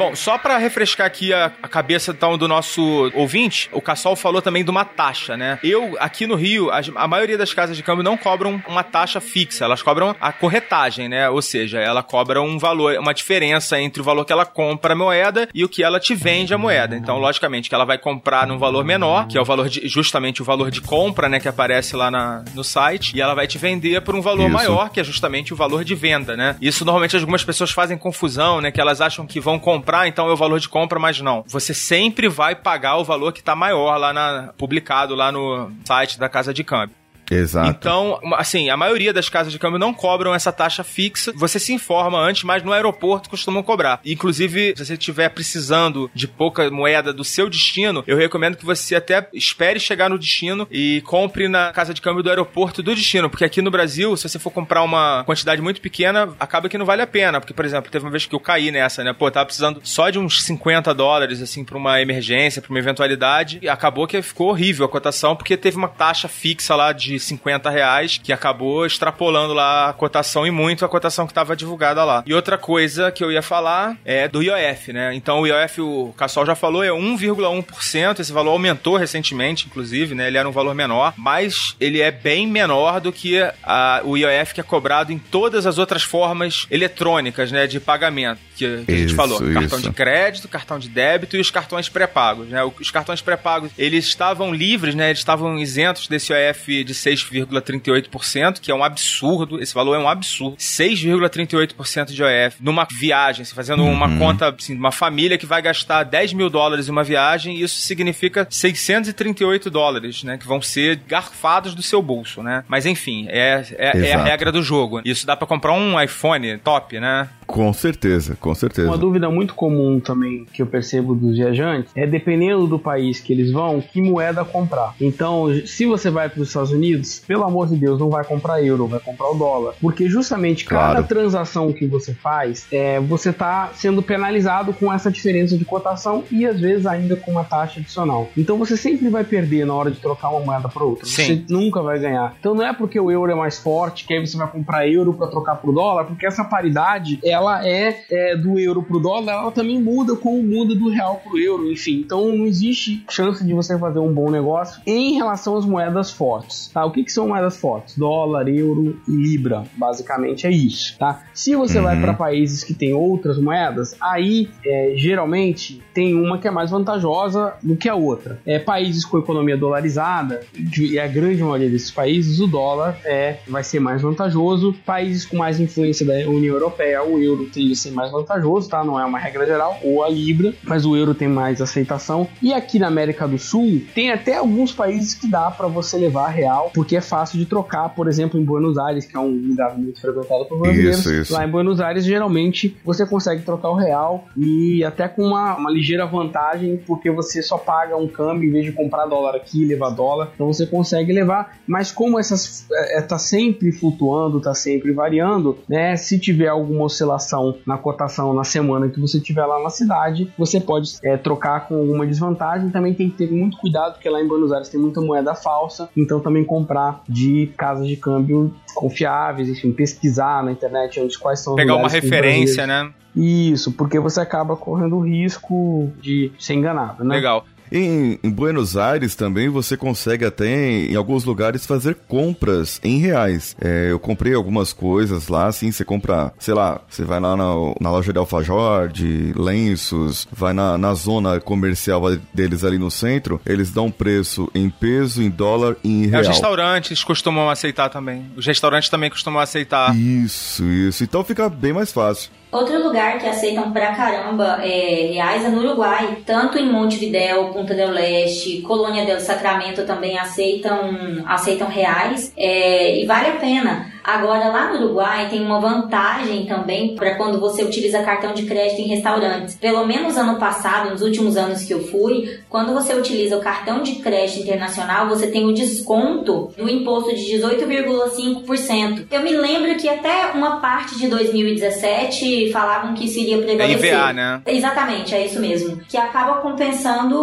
Bom, só pra refrescar aqui a, a cabeça então, do nosso ouvinte, o Cassol falou também de uma taxa, né? Eu, aqui no Rio, a, a maioria das casas de câmbio não cobram uma taxa fixa, elas cobram a corretagem, né? Ou seja, ela cobra um valor, uma diferença entre o valor que ela compra a moeda e o que ela te vende a moeda. Então, logicamente, que ela vai comprar num valor menor, que é o valor de, justamente o valor de compra, né? Que aparece lá na, no site, e ela vai te vender por um valor Isso. maior, que é justamente o valor de venda, né? Isso normalmente algumas pessoas fazem confusão, né? Que elas acham que vão comprar, então é o valor de compra, mas não. Você sempre vai pagar o valor que tá maior lá na publicado lá no site da casa de câmbio. Exato. Então, assim, a maioria das casas de câmbio não cobram essa taxa fixa. Você se informa antes, mas no aeroporto costumam cobrar. Inclusive, se você estiver precisando de pouca moeda do seu destino, eu recomendo que você até espere chegar no destino e compre na casa de câmbio do aeroporto do destino. Porque aqui no Brasil, se você for comprar uma quantidade muito pequena, acaba que não vale a pena. Porque, por exemplo, teve uma vez que eu caí nessa, né? Pô, eu tava precisando só de uns 50 dólares, assim, pra uma emergência, pra uma eventualidade. E acabou que ficou horrível a cotação, porque teve uma taxa fixa lá de 50 reais, que acabou extrapolando lá a cotação e muito a cotação que estava divulgada lá. E outra coisa que eu ia falar é do IOF, né? Então o IOF, o Cassol já falou, é 1,1%. Esse valor aumentou recentemente, inclusive, né? Ele era um valor menor, mas ele é bem menor do que a, o IOF que é cobrado em todas as outras formas eletrônicas, né? De pagamento, que, que a gente Isso, falou. Cartão isso. de crédito, cartão de débito e os cartões pré-pagos, né? Os cartões pré-pagos, eles estavam livres, né? Eles estavam isentos desse IOF de 6,38%, que é um absurdo. Esse valor é um absurdo. 6,38% de IOF numa viagem, assim, fazendo uma conta, assim, de uma família que vai gastar 10 mil dólares em uma viagem, e isso significa 638 dólares, né? Que vão ser garfados do seu bolso, né? Mas enfim, é, é, é a regra do jogo. Isso dá pra comprar um iPhone top, né? Com certeza, com certeza. Uma dúvida muito comum também que eu percebo dos viajantes é dependendo do país que eles vão, que moeda comprar. Então, se você vai para os Estados Unidos, pelo amor de Deus, não vai comprar euro, vai comprar o dólar. Porque justamente cada Claro. transação que você faz, é, você está sendo penalizado com essa diferença de cotação e às vezes ainda com uma taxa adicional. Então você sempre vai perder na hora de trocar uma moeda para outra. Sim. Você nunca vai ganhar. Então não é porque o euro é mais forte que aí você vai comprar euro para trocar pro dólar, porque essa paridade ela é, é, do euro pro dólar, ela também muda como muda do real pro euro, enfim. Então não existe chance de você fazer um bom negócio em relação às moedas fortes. Tá? O que, que são moedas fortes? Dólar, euro e libra, basicamente é isso. Tá? Se você vai para países que têm outras moedas, aí é, geralmente tem uma que é mais vantajosa do que a outra. É, países com economia dolarizada, e a grande maioria desses países, o dólar é, vai ser mais vantajoso. Países com mais influência da União Europeia, o euro tende a ser mais vantajoso, tá? Não é uma regra geral, ou a libra, mas o euro tem mais aceitação. E aqui na América do Sul, tem até alguns países que dá para você levar real, porque é fácil de trocar, por exemplo, em Buenos Aires, que é um lugar muito frequentado por brasileiros. Isso, isso. Lá em Buenos Aires, geralmente, você consegue trocar o real e até com uma, uma ligeira vantagem, porque você só paga um câmbio em vez de comprar dólar aqui e levar dólar. Então você consegue levar, mas como essas é, tá sempre flutuando, tá sempre variando, né? Se tiver alguma oscilação na cotação na semana que você tiver lá na cidade, você pode é, trocar com alguma desvantagem. Também tem que ter muito cuidado, porque lá em Buenos Aires tem muita moeda falsa, então também comprar de casas de câmbio confiáveis, enfim, pesquisar na internet onde quais são os Pegar uma referência, né? Isso, porque você acaba correndo o risco de ser enganado, né? Legal. Em, em Buenos Aires também você consegue até em, em alguns lugares fazer compras em reais. É, eu comprei algumas coisas lá, assim, você compra, sei lá, você vai lá na, na loja de alfajor, de lenços, vai na, na zona comercial deles ali no centro, eles dão preço em peso, em dólar e em É, real. os restaurantes costumam aceitar também. Os restaurantes também costumam aceitar. Isso, isso. Então fica bem mais fácil. Outro lugar que aceitam pra caramba é, reais é no Uruguai. Tanto em Montevidéu, Punta del Leste, Colônia del Sacramento também aceitam, aceitam reais. é, e vale a pena. Agora, lá no Uruguai tem uma vantagem também para quando você utiliza cartão de crédito em restaurantes. Pelo menos ano passado, nos últimos anos que eu fui, quando você utiliza o cartão de crédito internacional, você tem o desconto do imposto de 18,5%. Eu me lembro que até uma parte de 2017 falavam que isso iria É prevalecer. IVA, né? Exatamente, é isso mesmo. Que acaba compensando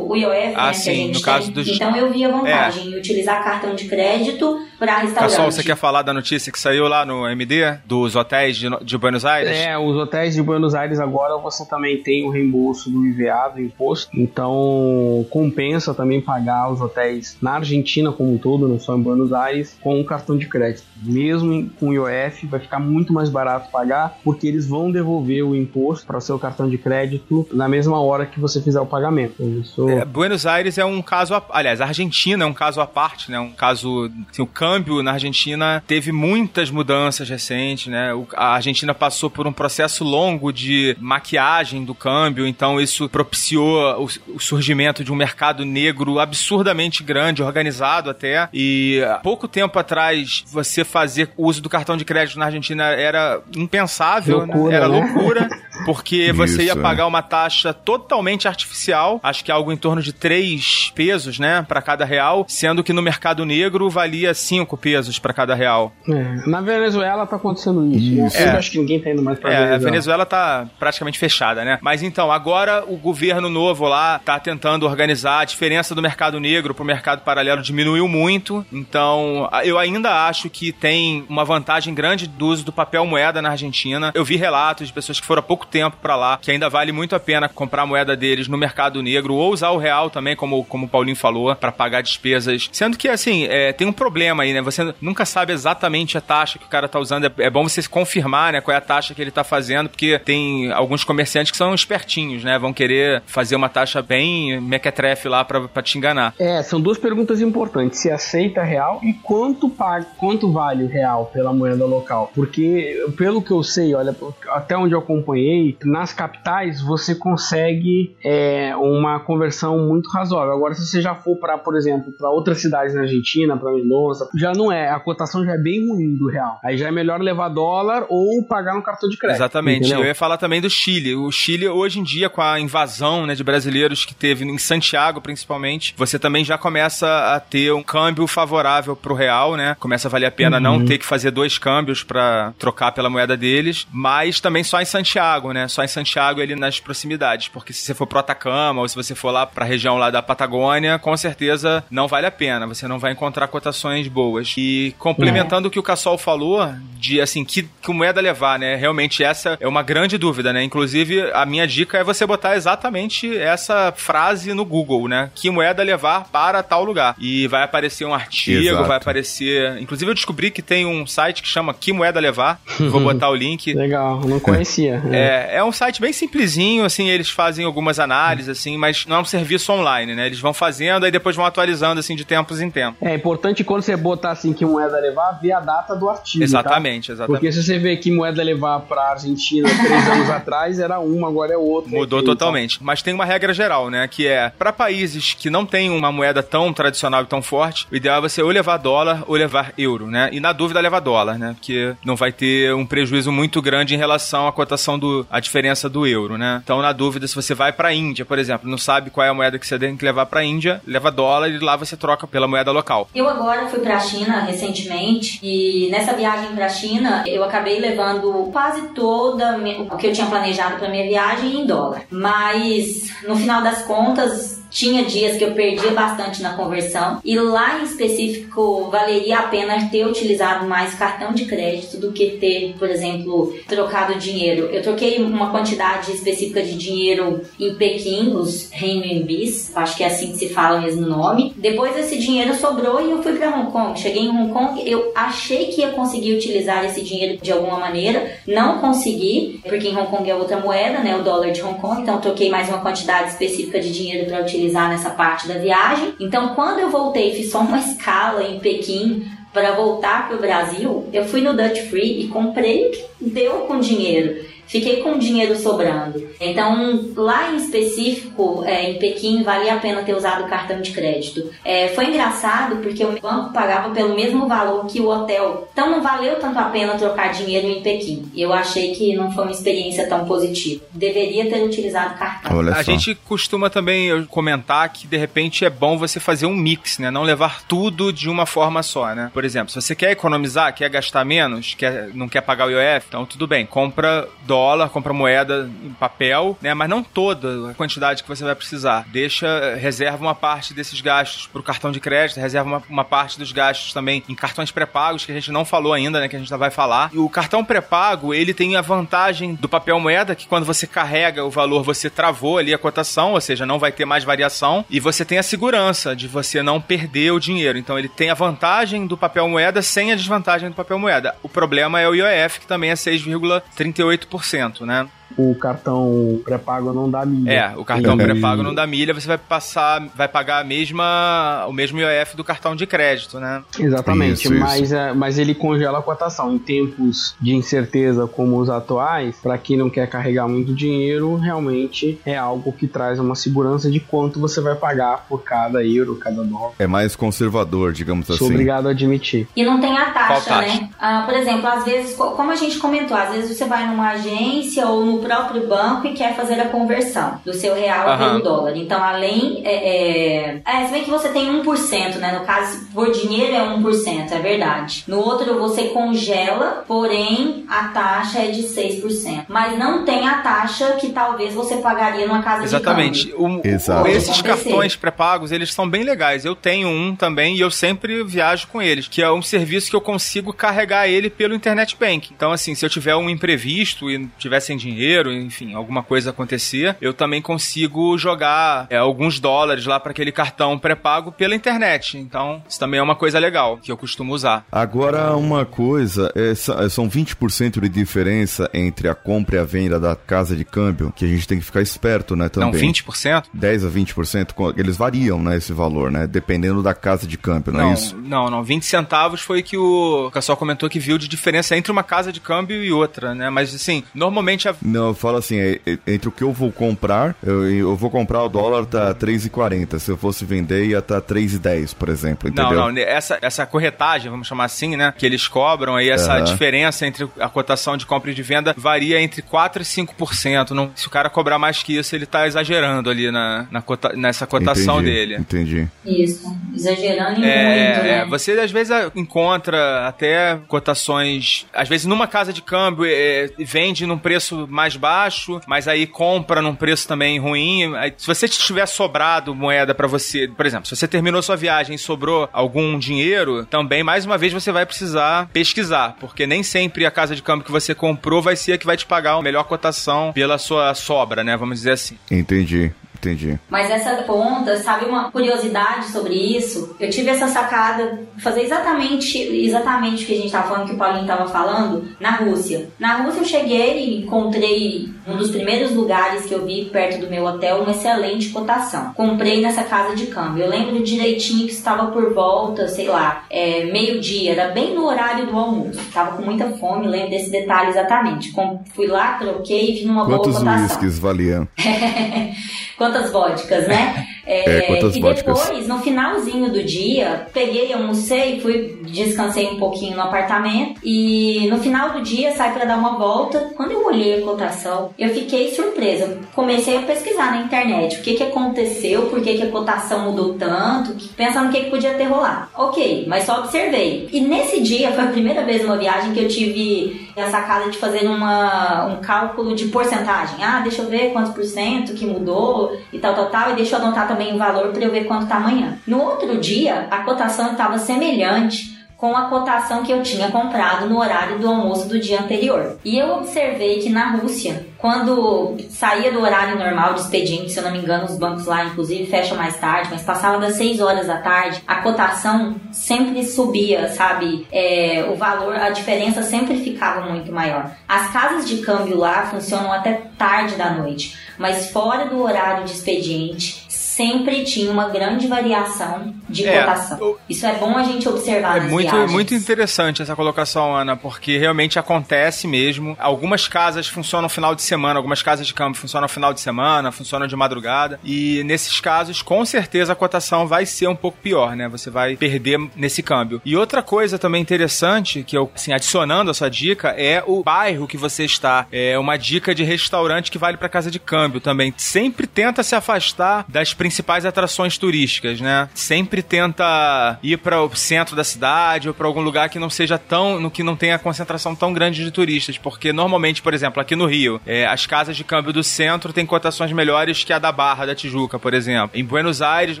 o IOF, Ah, né, sim, no caso tem. dos- É. Então eu vi a vantagem em utilizar cartão de crédito para restaurante. Pessoal, você quer falar da notícia que saiu lá no MD? Dos hotéis de, de Buenos Aires? É, os hotéis de Buenos Aires agora você também tem o reembolso do IVA, do imposto. Então compensa também pagar os hotéis na Argentina como um todo, não só em Buenos Aires, com o cartão de crédito. Mesmo com o IOF vai ficar muito mais barato pagar, porque eles vão devolver o imposto para o seu cartão de crédito na mesma hora que você fizer o pagamento. Então, Isso É, Buenos Aires é um caso, a- aliás, a Argentina é um caso à parte, né? Um caso, assim, o câmbio na Argentina teve muitas mudanças recentes, né? A Argentina passou por um processo longo de maquiagem do câmbio, então isso propiciou o, o surgimento de um mercado negro absurdamente grande, organizado até. E pouco tempo atrás, você fazer uso do cartão de crédito na Argentina era impensável, né? Loucura, era né? loucura, porque você ia Isso, é. pagar uma taxa totalmente artificial, acho que algo em torno de 3 pesos, né, para cada real, sendo que no mercado negro valia 5 pesos para cada real. É, na Venezuela tá acontecendo isso. né? Isso. Eu É. acho que ninguém tá indo mais pra É, a Venezuela. Venezuela tá praticamente fechada, né? Mas então, agora o governo novo lá tá tentando organizar a diferença do mercado negro pro mercado paralelo diminuiu muito. Então, a- eu ainda acho que tem uma vantagem grande do uso do papel moeda na Argentina. Eu vi relatos de pessoas que foram há pouco tempo pra lá, que ainda vale muito a pena comprar a moeda deles no mercado negro ou usar o real também, como, como o Paulinho falou, pra pagar despesas. Sendo que, assim, é, tem um problema aí, né? Você nunca sabe exatamente a taxa que o cara tá usando. É, é bom você confirmar, né, qual é a taxa que ele tá fazendo, porque tem alguns comerciantes que são espertinhos, né? Vão querer fazer uma taxa bem mequetrefe lá pra te enganar. É, são duas perguntas importantes. Se aceita real e quanto paga, quanto vale o real pela moeda local? Porque, pelo que eu sei, olha, até onde eu acompanhei, nas capitais você consegue é, uma conversão muito razoável. Agora, se você já for para, por exemplo, para outras cidades na Argentina, para Mendoza, já não é, a cotação já é bem ruim do real. Aí já é melhor levar dólar ou pagar no cartão de crédito. Exatamente. entendeu? Eu ia falar também do Chile. O Chile, hoje em dia, com a invasão né, de brasileiros que teve em Santiago, principalmente, você também já começa a ter um câmbio favorável pro real, né? Começa a valer a pena não ter que fazer dois câmbios para trocar pela moeda deles, mas também só em Santiago, né? Só em Santiago ali nas proximidades, porque se você for pro Atacama ou se você for lá pra região lá da Patagônia, com certeza não vale a pena. Você não vai encontrar cotações boas. E complementando o que o Cassol falou, de assim, que, que moeda levar, né? Realmente essa é uma grande dúvida, né? Inclusive, a minha dica é você botar exatamente essa frase no Google, né? Que moeda levar para tal lugar. E vai aparecer um artigo, Exato. vai aparecer. Inclusive, eu descobri que tem um site que chama Que Moeda Levar. Vou botar o link. Legal, não conhecia. É, é um site bem simplesinho, assim, eles fazem algumas análises, assim, mas não é um serviço online, né? Eles vão fazendo e depois vão atualizando, assim, de tempos em tempos. É importante quando você botar assim que moeda levar, ver a data do artigo. Exatamente, tá? exatamente. Porque se você vê que moeda levar pra Argentina três anos atrás, era uma, agora é outra. Mudou enfim, totalmente. Mas tem uma regra geral, né? Que é, para países que não têm uma moeda tão tradicional e tão forte, o ideal é você ou levar dólar ou levar euro, né? E na dúvida, levar dólar, né? Porque não vai ter um prejuízo muito grande em relação à cotação do. A diferença do euro, né? Então, na dúvida, se você vai pra Índia, por exemplo, não sabe qual é a moeda que você tem que levar pra Índia, leva dólar e lá você troca pela moeda local. Eu agora fui pra China recentemente e nessa viagem pra China eu acabei levando quase toda o que eu tinha planejado pra minha viagem em dólar. Mas no final das contas tinha dias que eu perdia bastante na conversão. E lá em específico, valeria a pena ter utilizado mais cartão de crédito do que ter, por exemplo, trocado dinheiro. Eu troquei uma quantidade específica de dinheiro em Pequim, os renminbis, acho que é assim que se fala mesmo o nome. Depois esse dinheiro sobrou e eu fui para Hong Kong. Cheguei em Hong Kong, eu achei que ia conseguir utilizar esse dinheiro de alguma maneira, não consegui, porque em Hong Kong é outra moeda, né, o dólar de Hong Kong, então troquei mais uma quantidade específica de dinheiro para utilizar nessa parte da viagem. Então, quando eu voltei, fiz só uma escala em Pequim para voltar para o Brasil, eu fui no Dutch Free e comprei o que deu com dinheiro fiquei com dinheiro sobrando. Então, lá em específico, é, em Pequim, valia a pena ter usado o cartão de crédito. É, foi engraçado porque o banco pagava pelo mesmo valor que o hotel. Então, não valeu tanto a pena trocar dinheiro em Pequim. Eu achei que não foi uma experiência tão positiva. Deveria ter utilizado cartão. Olha a gente costuma também comentar que, de repente, é bom você fazer um mix, né? Não levar tudo de uma forma só, né? Por exemplo, se você quer economizar, quer gastar menos, quer, não quer pagar o IOF, então tudo bem, compra dólar dólar, compra moeda em papel, né? Mas não toda a quantidade que você vai precisar. Deixa, reserva uma parte desses gastos para o cartão de crédito, reserva uma, uma, parte dos gastos também em cartões pré-pagos, que a gente não falou ainda, né? Que a gente vai falar. E o cartão pré-pago, ele tem a vantagem do papel moeda, que quando você carrega o valor, você travou ali a cotação, ou seja, não vai ter mais variação. E você tem a segurança de você não perder o dinheiro. Então ele tem a vantagem do papel moeda sem a desvantagem do papel moeda. O problema é o IOF, que também é 6,38% né? O cartão pré-pago não dá milha. É, o cartão pré-pago não dá milha, você vai passar, vai pagar a mesma, o mesmo IOF do cartão de crédito, né? Exatamente, isso, mas, isso. É, mas ele congela a cotação. Em tempos de incerteza como os atuais, para quem não quer carregar muito dinheiro, realmente é algo que traz uma segurança de quanto você vai pagar por cada euro, cada dólar. É mais conservador, digamos Sou assim. Sou obrigado a admitir. E não tem a taxa, taxa? né? Ah, por exemplo, às vezes, como a gente comentou, às vezes você vai numa agência ou no próprio banco e quer fazer a conversão do seu real uhum. pelo dólar. Então, além. É, é, é, se bem que você tem 1%, né? No caso, por dinheiro é 1%, é verdade. No outro, você congela, porém a taxa é de 6%. Mas não tem a taxa que talvez você pagaria numa casa Exatamente. de câmbio. Exato. Esses cartões pré-pagos, eles são bem legais. Eu tenho um também e eu sempre viajo com eles, que é um serviço que eu consigo carregar ele pelo Internet Bank. Então, assim, se eu tiver um imprevisto e tiver sem dinheiro, dinheiro, enfim, alguma coisa acontecer, eu também consigo jogar é, alguns dólares lá para aquele cartão pré-pago pela internet. Então, isso também é uma coisa legal que eu costumo usar. Agora, uma coisa, é, são 20% de diferença entre a compra e a venda da casa de câmbio, que a gente tem que ficar esperto, né, também. Não, 20%? 10 a 20%, eles variam, né, esse valor, né, dependendo da casa de câmbio, não, é não é isso? Não, não, 20 centavos foi que o pessoal comentou que viu de diferença entre uma casa de câmbio e outra, né, mas assim, normalmente a... Não, eu falo assim, é, é, entre o que eu vou comprar, eu, eu vou comprar o dólar tá 3,40. Se eu fosse vender, ia tá 3,10, por exemplo, entendeu? Não, não, essa, essa corretagem, vamos chamar assim, né, que eles cobram aí, essa uhum. diferença entre a cotação de compra e de venda varia entre 4 e 5%. Não, se o cara cobrar mais que isso, ele tá exagerando ali na, na cota, nessa cotação entendi, dele. Entendi. Isso, exagerando em é, muito, né? Você às vezes encontra até cotações, às vezes numa casa de câmbio é, vende num preço mais baixo, mas aí compra num preço também ruim. Aí, se você tiver sobrado moeda para você, por exemplo, se você terminou sua viagem e sobrou algum dinheiro, também mais uma vez você vai precisar pesquisar, porque nem sempre a casa de câmbio que você comprou vai ser a que vai te pagar a melhor cotação pela sua sobra, né? Vamos dizer assim. Entendi. Entendi. Mas essa conta, sabe uma curiosidade sobre isso? Eu tive essa sacada, fazer exatamente, exatamente o que a gente estava falando, que o Paulinho estava falando, na Rússia. Na Rússia eu cheguei e encontrei um dos primeiros lugares que eu vi perto do meu hotel uma excelente cotação. Comprei nessa casa de câmbio. Eu lembro direitinho que estava por volta, sei lá, é, meio-dia, era bem no horário do almoço. Tava com muita fome, lembro desse detalhe exatamente. Fui lá, troquei e vi numa Quantos boa cotação. Quantos uísques valiam? quantas vodkas, né? É, é, quantas e vodkas? depois, no finalzinho do dia, peguei, almocei, fui, descansei um pouquinho no apartamento e no final do dia saí para dar uma volta. Quando eu olhei a cotação, eu fiquei surpresa. Comecei a pesquisar na internet o que, que aconteceu, por que, que a cotação mudou tanto, pensando o que, que podia ter rolado. Ok, mas só observei. E nesse dia foi a primeira vez numa viagem que eu tive a sacada de fazer uma, um cálculo de porcentagem. Ah, deixa eu ver quantos por cento que mudou e tal, tal, tal, e deixa eu anotar também o valor para eu ver quanto tá amanhã. No outro dia, a cotação estava semelhante com a cotação que eu tinha comprado no horário do almoço do dia anterior. E eu observei que na Rússia, quando saía do horário normal de expediente, se eu não me engano, os bancos lá inclusive fecham mais tarde, mas passava das 6 horas da tarde, a cotação sempre subia, sabe? É, o valor, a diferença sempre ficava muito maior. As casas de câmbio lá funcionam até tarde da noite, mas fora do horário de expediente, sempre tinha uma grande variação de É, cotação. o- Isso é bom a gente observar É nas muito, viagens. muito interessante essa colocação, Ana, porque realmente acontece mesmo. Algumas casas funcionam no final de semana, algumas casas de câmbio funcionam no final de semana, funcionam de madrugada. E nesses casos, com certeza a cotação vai ser um pouco pior, né? Você vai perder nesse câmbio. E outra coisa também interessante, que eu, assim, adicionando a sua dica, é o bairro que você está. É uma dica de restaurante que vale para casa de câmbio também. Sempre tenta se afastar das principais atrações turísticas, né? Sempre tenta ir para o centro da cidade ou para algum lugar que não seja tão, no que não tenha concentração tão grande de turistas, porque normalmente, por exemplo, aqui no Rio, é, as casas de câmbio do centro têm cotações melhores que a da Barra da Tijuca, por exemplo. Em Buenos Aires,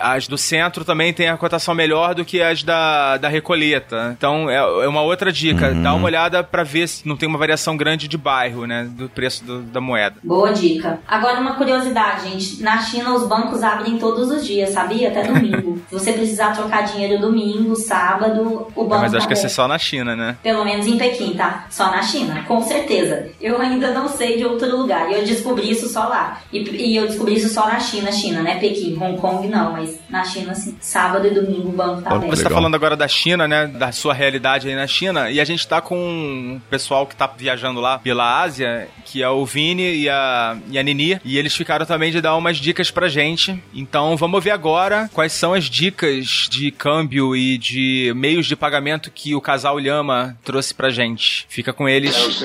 as do centro também têm a cotação melhor do que as da, da Recoleta. Então é, é uma outra dica, Uhum. dá uma olhada para ver se não tem uma variação grande de bairro, né, do preço do- da moeda. Boa dica. Agora, uma curiosidade, gente. Na China, os bancos abrem todos os dias, sabia? Até domingo. Se você precisar trocar dinheiro domingo, sábado, o banco. Mas acho que ia ser aberto. só na China, né? Pelo menos em Pequim, tá? Só na China, com certeza. Eu ainda não sei de outro lugar. E eu descobri isso só lá. E, e eu descobri isso só na China, China, né? Pequim, Hong Kong não, mas na China sim. Sábado e domingo o banco tá aberto. Você tá falando agora da China, né? Da sua realidade aí na China. E a gente tá com um pessoal que tá viajando lá pela Ásia, que é o Vini e a, e a Nini. E eles ficaram também de dar umas dicas pra gente. Então vamos ver agora quais são as dicas de câmbio e de meios de pagamento que o casal Lhama trouxe pra gente. Fica com eles.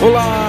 Olá,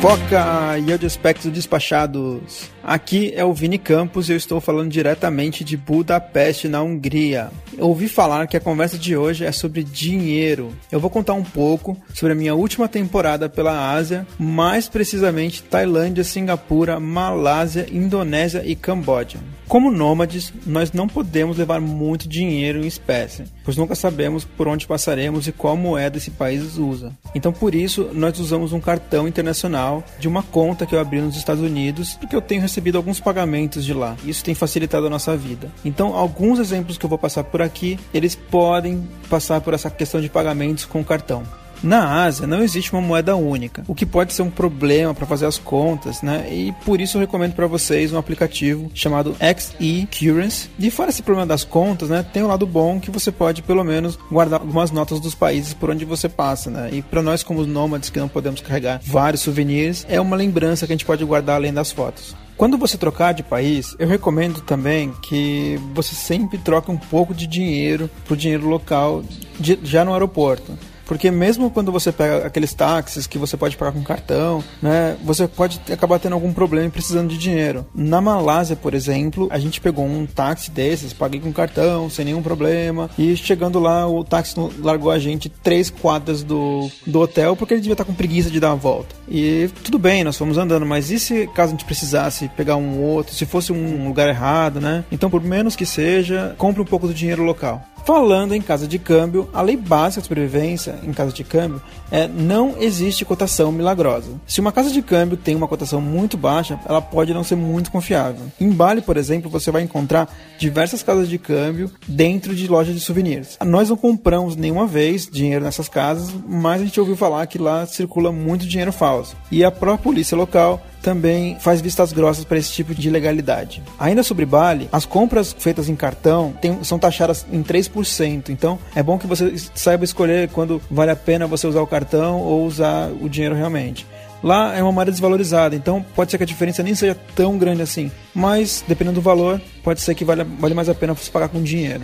Foca e Audiospectos despachados. Aqui é o Vini Campos e eu estou falando diretamente de Budapeste, na Hungria. Eu ouvi falar que a conversa de hoje é sobre dinheiro. Eu vou contar um pouco sobre a minha última temporada pela Ásia, mais precisamente Tailândia, Singapura, Malásia, Indonésia e Camboja. Como nômades, nós não podemos levar muito dinheiro em espécie, pois nunca sabemos por onde passaremos e qual moeda esse país usa. Então, por isso, nós usamos um cartão internacional de uma conta que eu abri nos Estados Unidos, porque eu tenho recebido alguns pagamentos de lá. Isso tem facilitado a nossa vida. Então, alguns exemplos que eu vou passar por aqui, eles podem passar por essa questão de pagamentos com cartão. Na Ásia não existe uma moeda única, o que pode ser um problema para fazer as contas, né? E por isso eu recomendo para vocês um aplicativo chamado XE Currency. E fora esse problema das contas, né, tem um lado bom que você pode pelo menos guardar algumas notas dos países por onde você passa, né? E para nós como nômades que não podemos carregar vários souvenirs, é uma lembrança que a gente pode guardar além das fotos. Quando você trocar de país, eu recomendo também que você sempre troque um pouco de dinheiro pro dinheiro local de- já no aeroporto. Porque mesmo quando você pega aqueles táxis que você pode pagar com cartão, né, você pode acabar tendo algum problema e precisando de dinheiro. Na Malásia, por exemplo, a gente pegou um táxi desses, paguei com cartão, sem nenhum problema, e chegando lá, o táxi largou a gente três quadras do, do hotel, porque ele devia estar com preguiça de dar a volta. E tudo bem, nós fomos andando, mas e se caso a gente precisasse pegar um outro, se fosse um lugar errado, né? Então, por menos que seja, compre um pouco do dinheiro local. Falando em casa de câmbio, a lei básica de sobrevivência em casa de câmbio é não existe cotação milagrosa. Se uma casa de câmbio tem uma cotação muito baixa, ela pode não ser muito confiável. Em Bali, por exemplo, você vai encontrar diversas casas de câmbio dentro de lojas de souvenirs. Nós não compramos nenhuma vez dinheiro nessas casas, mas a gente ouviu falar que lá circula muito dinheiro falso. E a própria polícia local também faz vistas grossas para esse tipo de ilegalidade. Ainda sobre Bali, as compras feitas em cartão tem- são taxadas em 3%, então é bom que você saiba escolher quando vale a pena você usar o cartão ou usar o dinheiro realmente. Lá é uma moeda desvalorizada, então pode ser que a diferença nem seja tão grande assim, mas dependendo do valor, pode ser que vale, vale mais a pena você pagar com dinheiro.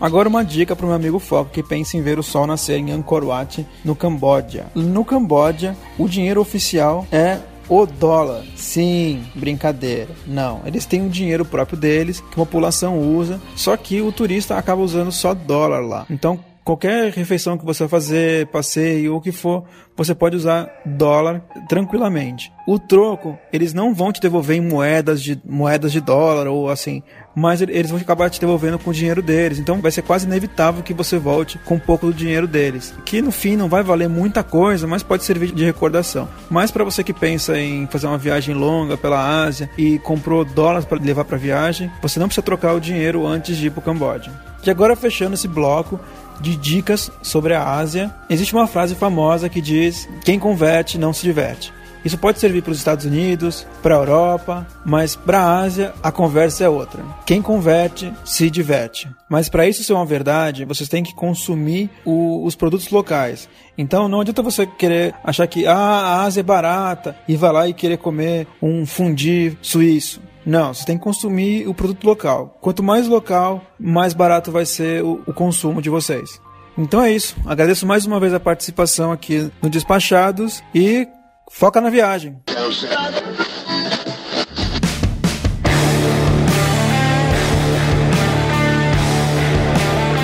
Agora uma dica para o meu amigo Foco que pensa em ver o sol nascer em Angkor Wat, no Camboja. No Camboja, o dinheiro oficial é o dólar. Sim, brincadeira. Não, eles têm um dinheiro próprio deles que a população usa, só que o turista acaba usando só dólar lá. Então, qualquer refeição que você fazer, passeio ou o que for, você pode usar dólar tranquilamente. O troco, eles não vão te devolver em moedas de moedas de dólar ou assim, mas eles vão acabar te devolvendo com o dinheiro deles. Então vai ser quase inevitável que você volte com pouco do dinheiro deles, que no fim não vai valer muita coisa, mas pode servir de recordação. Mas para você que pensa em fazer uma viagem longa pela Ásia e comprou dólares para levar para viagem, você não precisa trocar o dinheiro antes de ir para o Camboja. E agora fechando esse bloco, de dicas sobre a Ásia, existe uma frase famosa que diz: quem converte não se diverte. Isso pode servir para os Estados Unidos, para a Europa, mas para a Ásia a conversa é outra. Quem converte se diverte. Mas para isso ser uma verdade, vocês têm que consumir o, os produtos locais. Então não adianta você querer achar que ah, a Ásia é barata e vai lá e querer comer um fundi suíço. Não, você tem que consumir o produto local. Quanto mais local, mais barato vai ser o, o consumo de vocês. Então é isso. Agradeço mais uma vez a participação aqui no Despachados e foca na viagem.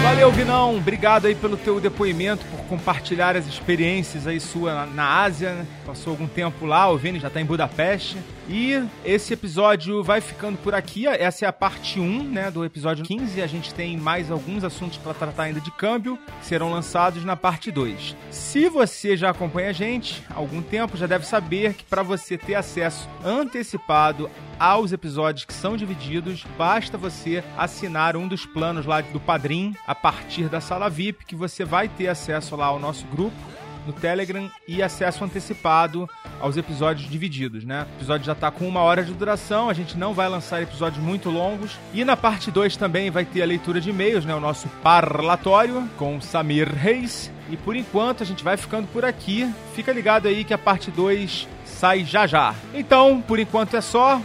Valeu, Vinão. Obrigado aí pelo teu depoimento, por compartilhar as experiências aí sua na, na Ásia. Né? Passou algum tempo lá, o Vini já tá em Budapeste. E esse episódio vai ficando por aqui. Essa é a parte 1, né, do episódio 15. A gente tem mais alguns assuntos para tratar ainda de câmbio, serão lançados na parte 2. Se você já acompanha a gente há algum tempo, já deve saber que para você ter acesso antecipado aos episódios que são divididos, basta você assinar um dos planos lá do Padrim a partir da sala VIP, que você vai ter acesso lá ao nosso grupo no Telegram e acesso antecipado aos episódios divididos, né? O episódio já tá com uma hora de duração, a gente não vai lançar episódios muito longos. E na parte 2 também vai ter a leitura de e-mails, né? O nosso parlatório com Samir Reis. E por enquanto a gente vai ficando por aqui. Fica ligado aí que a parte 2 sai já já. Então, por enquanto é só.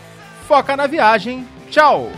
Foca na viagem. Tchau!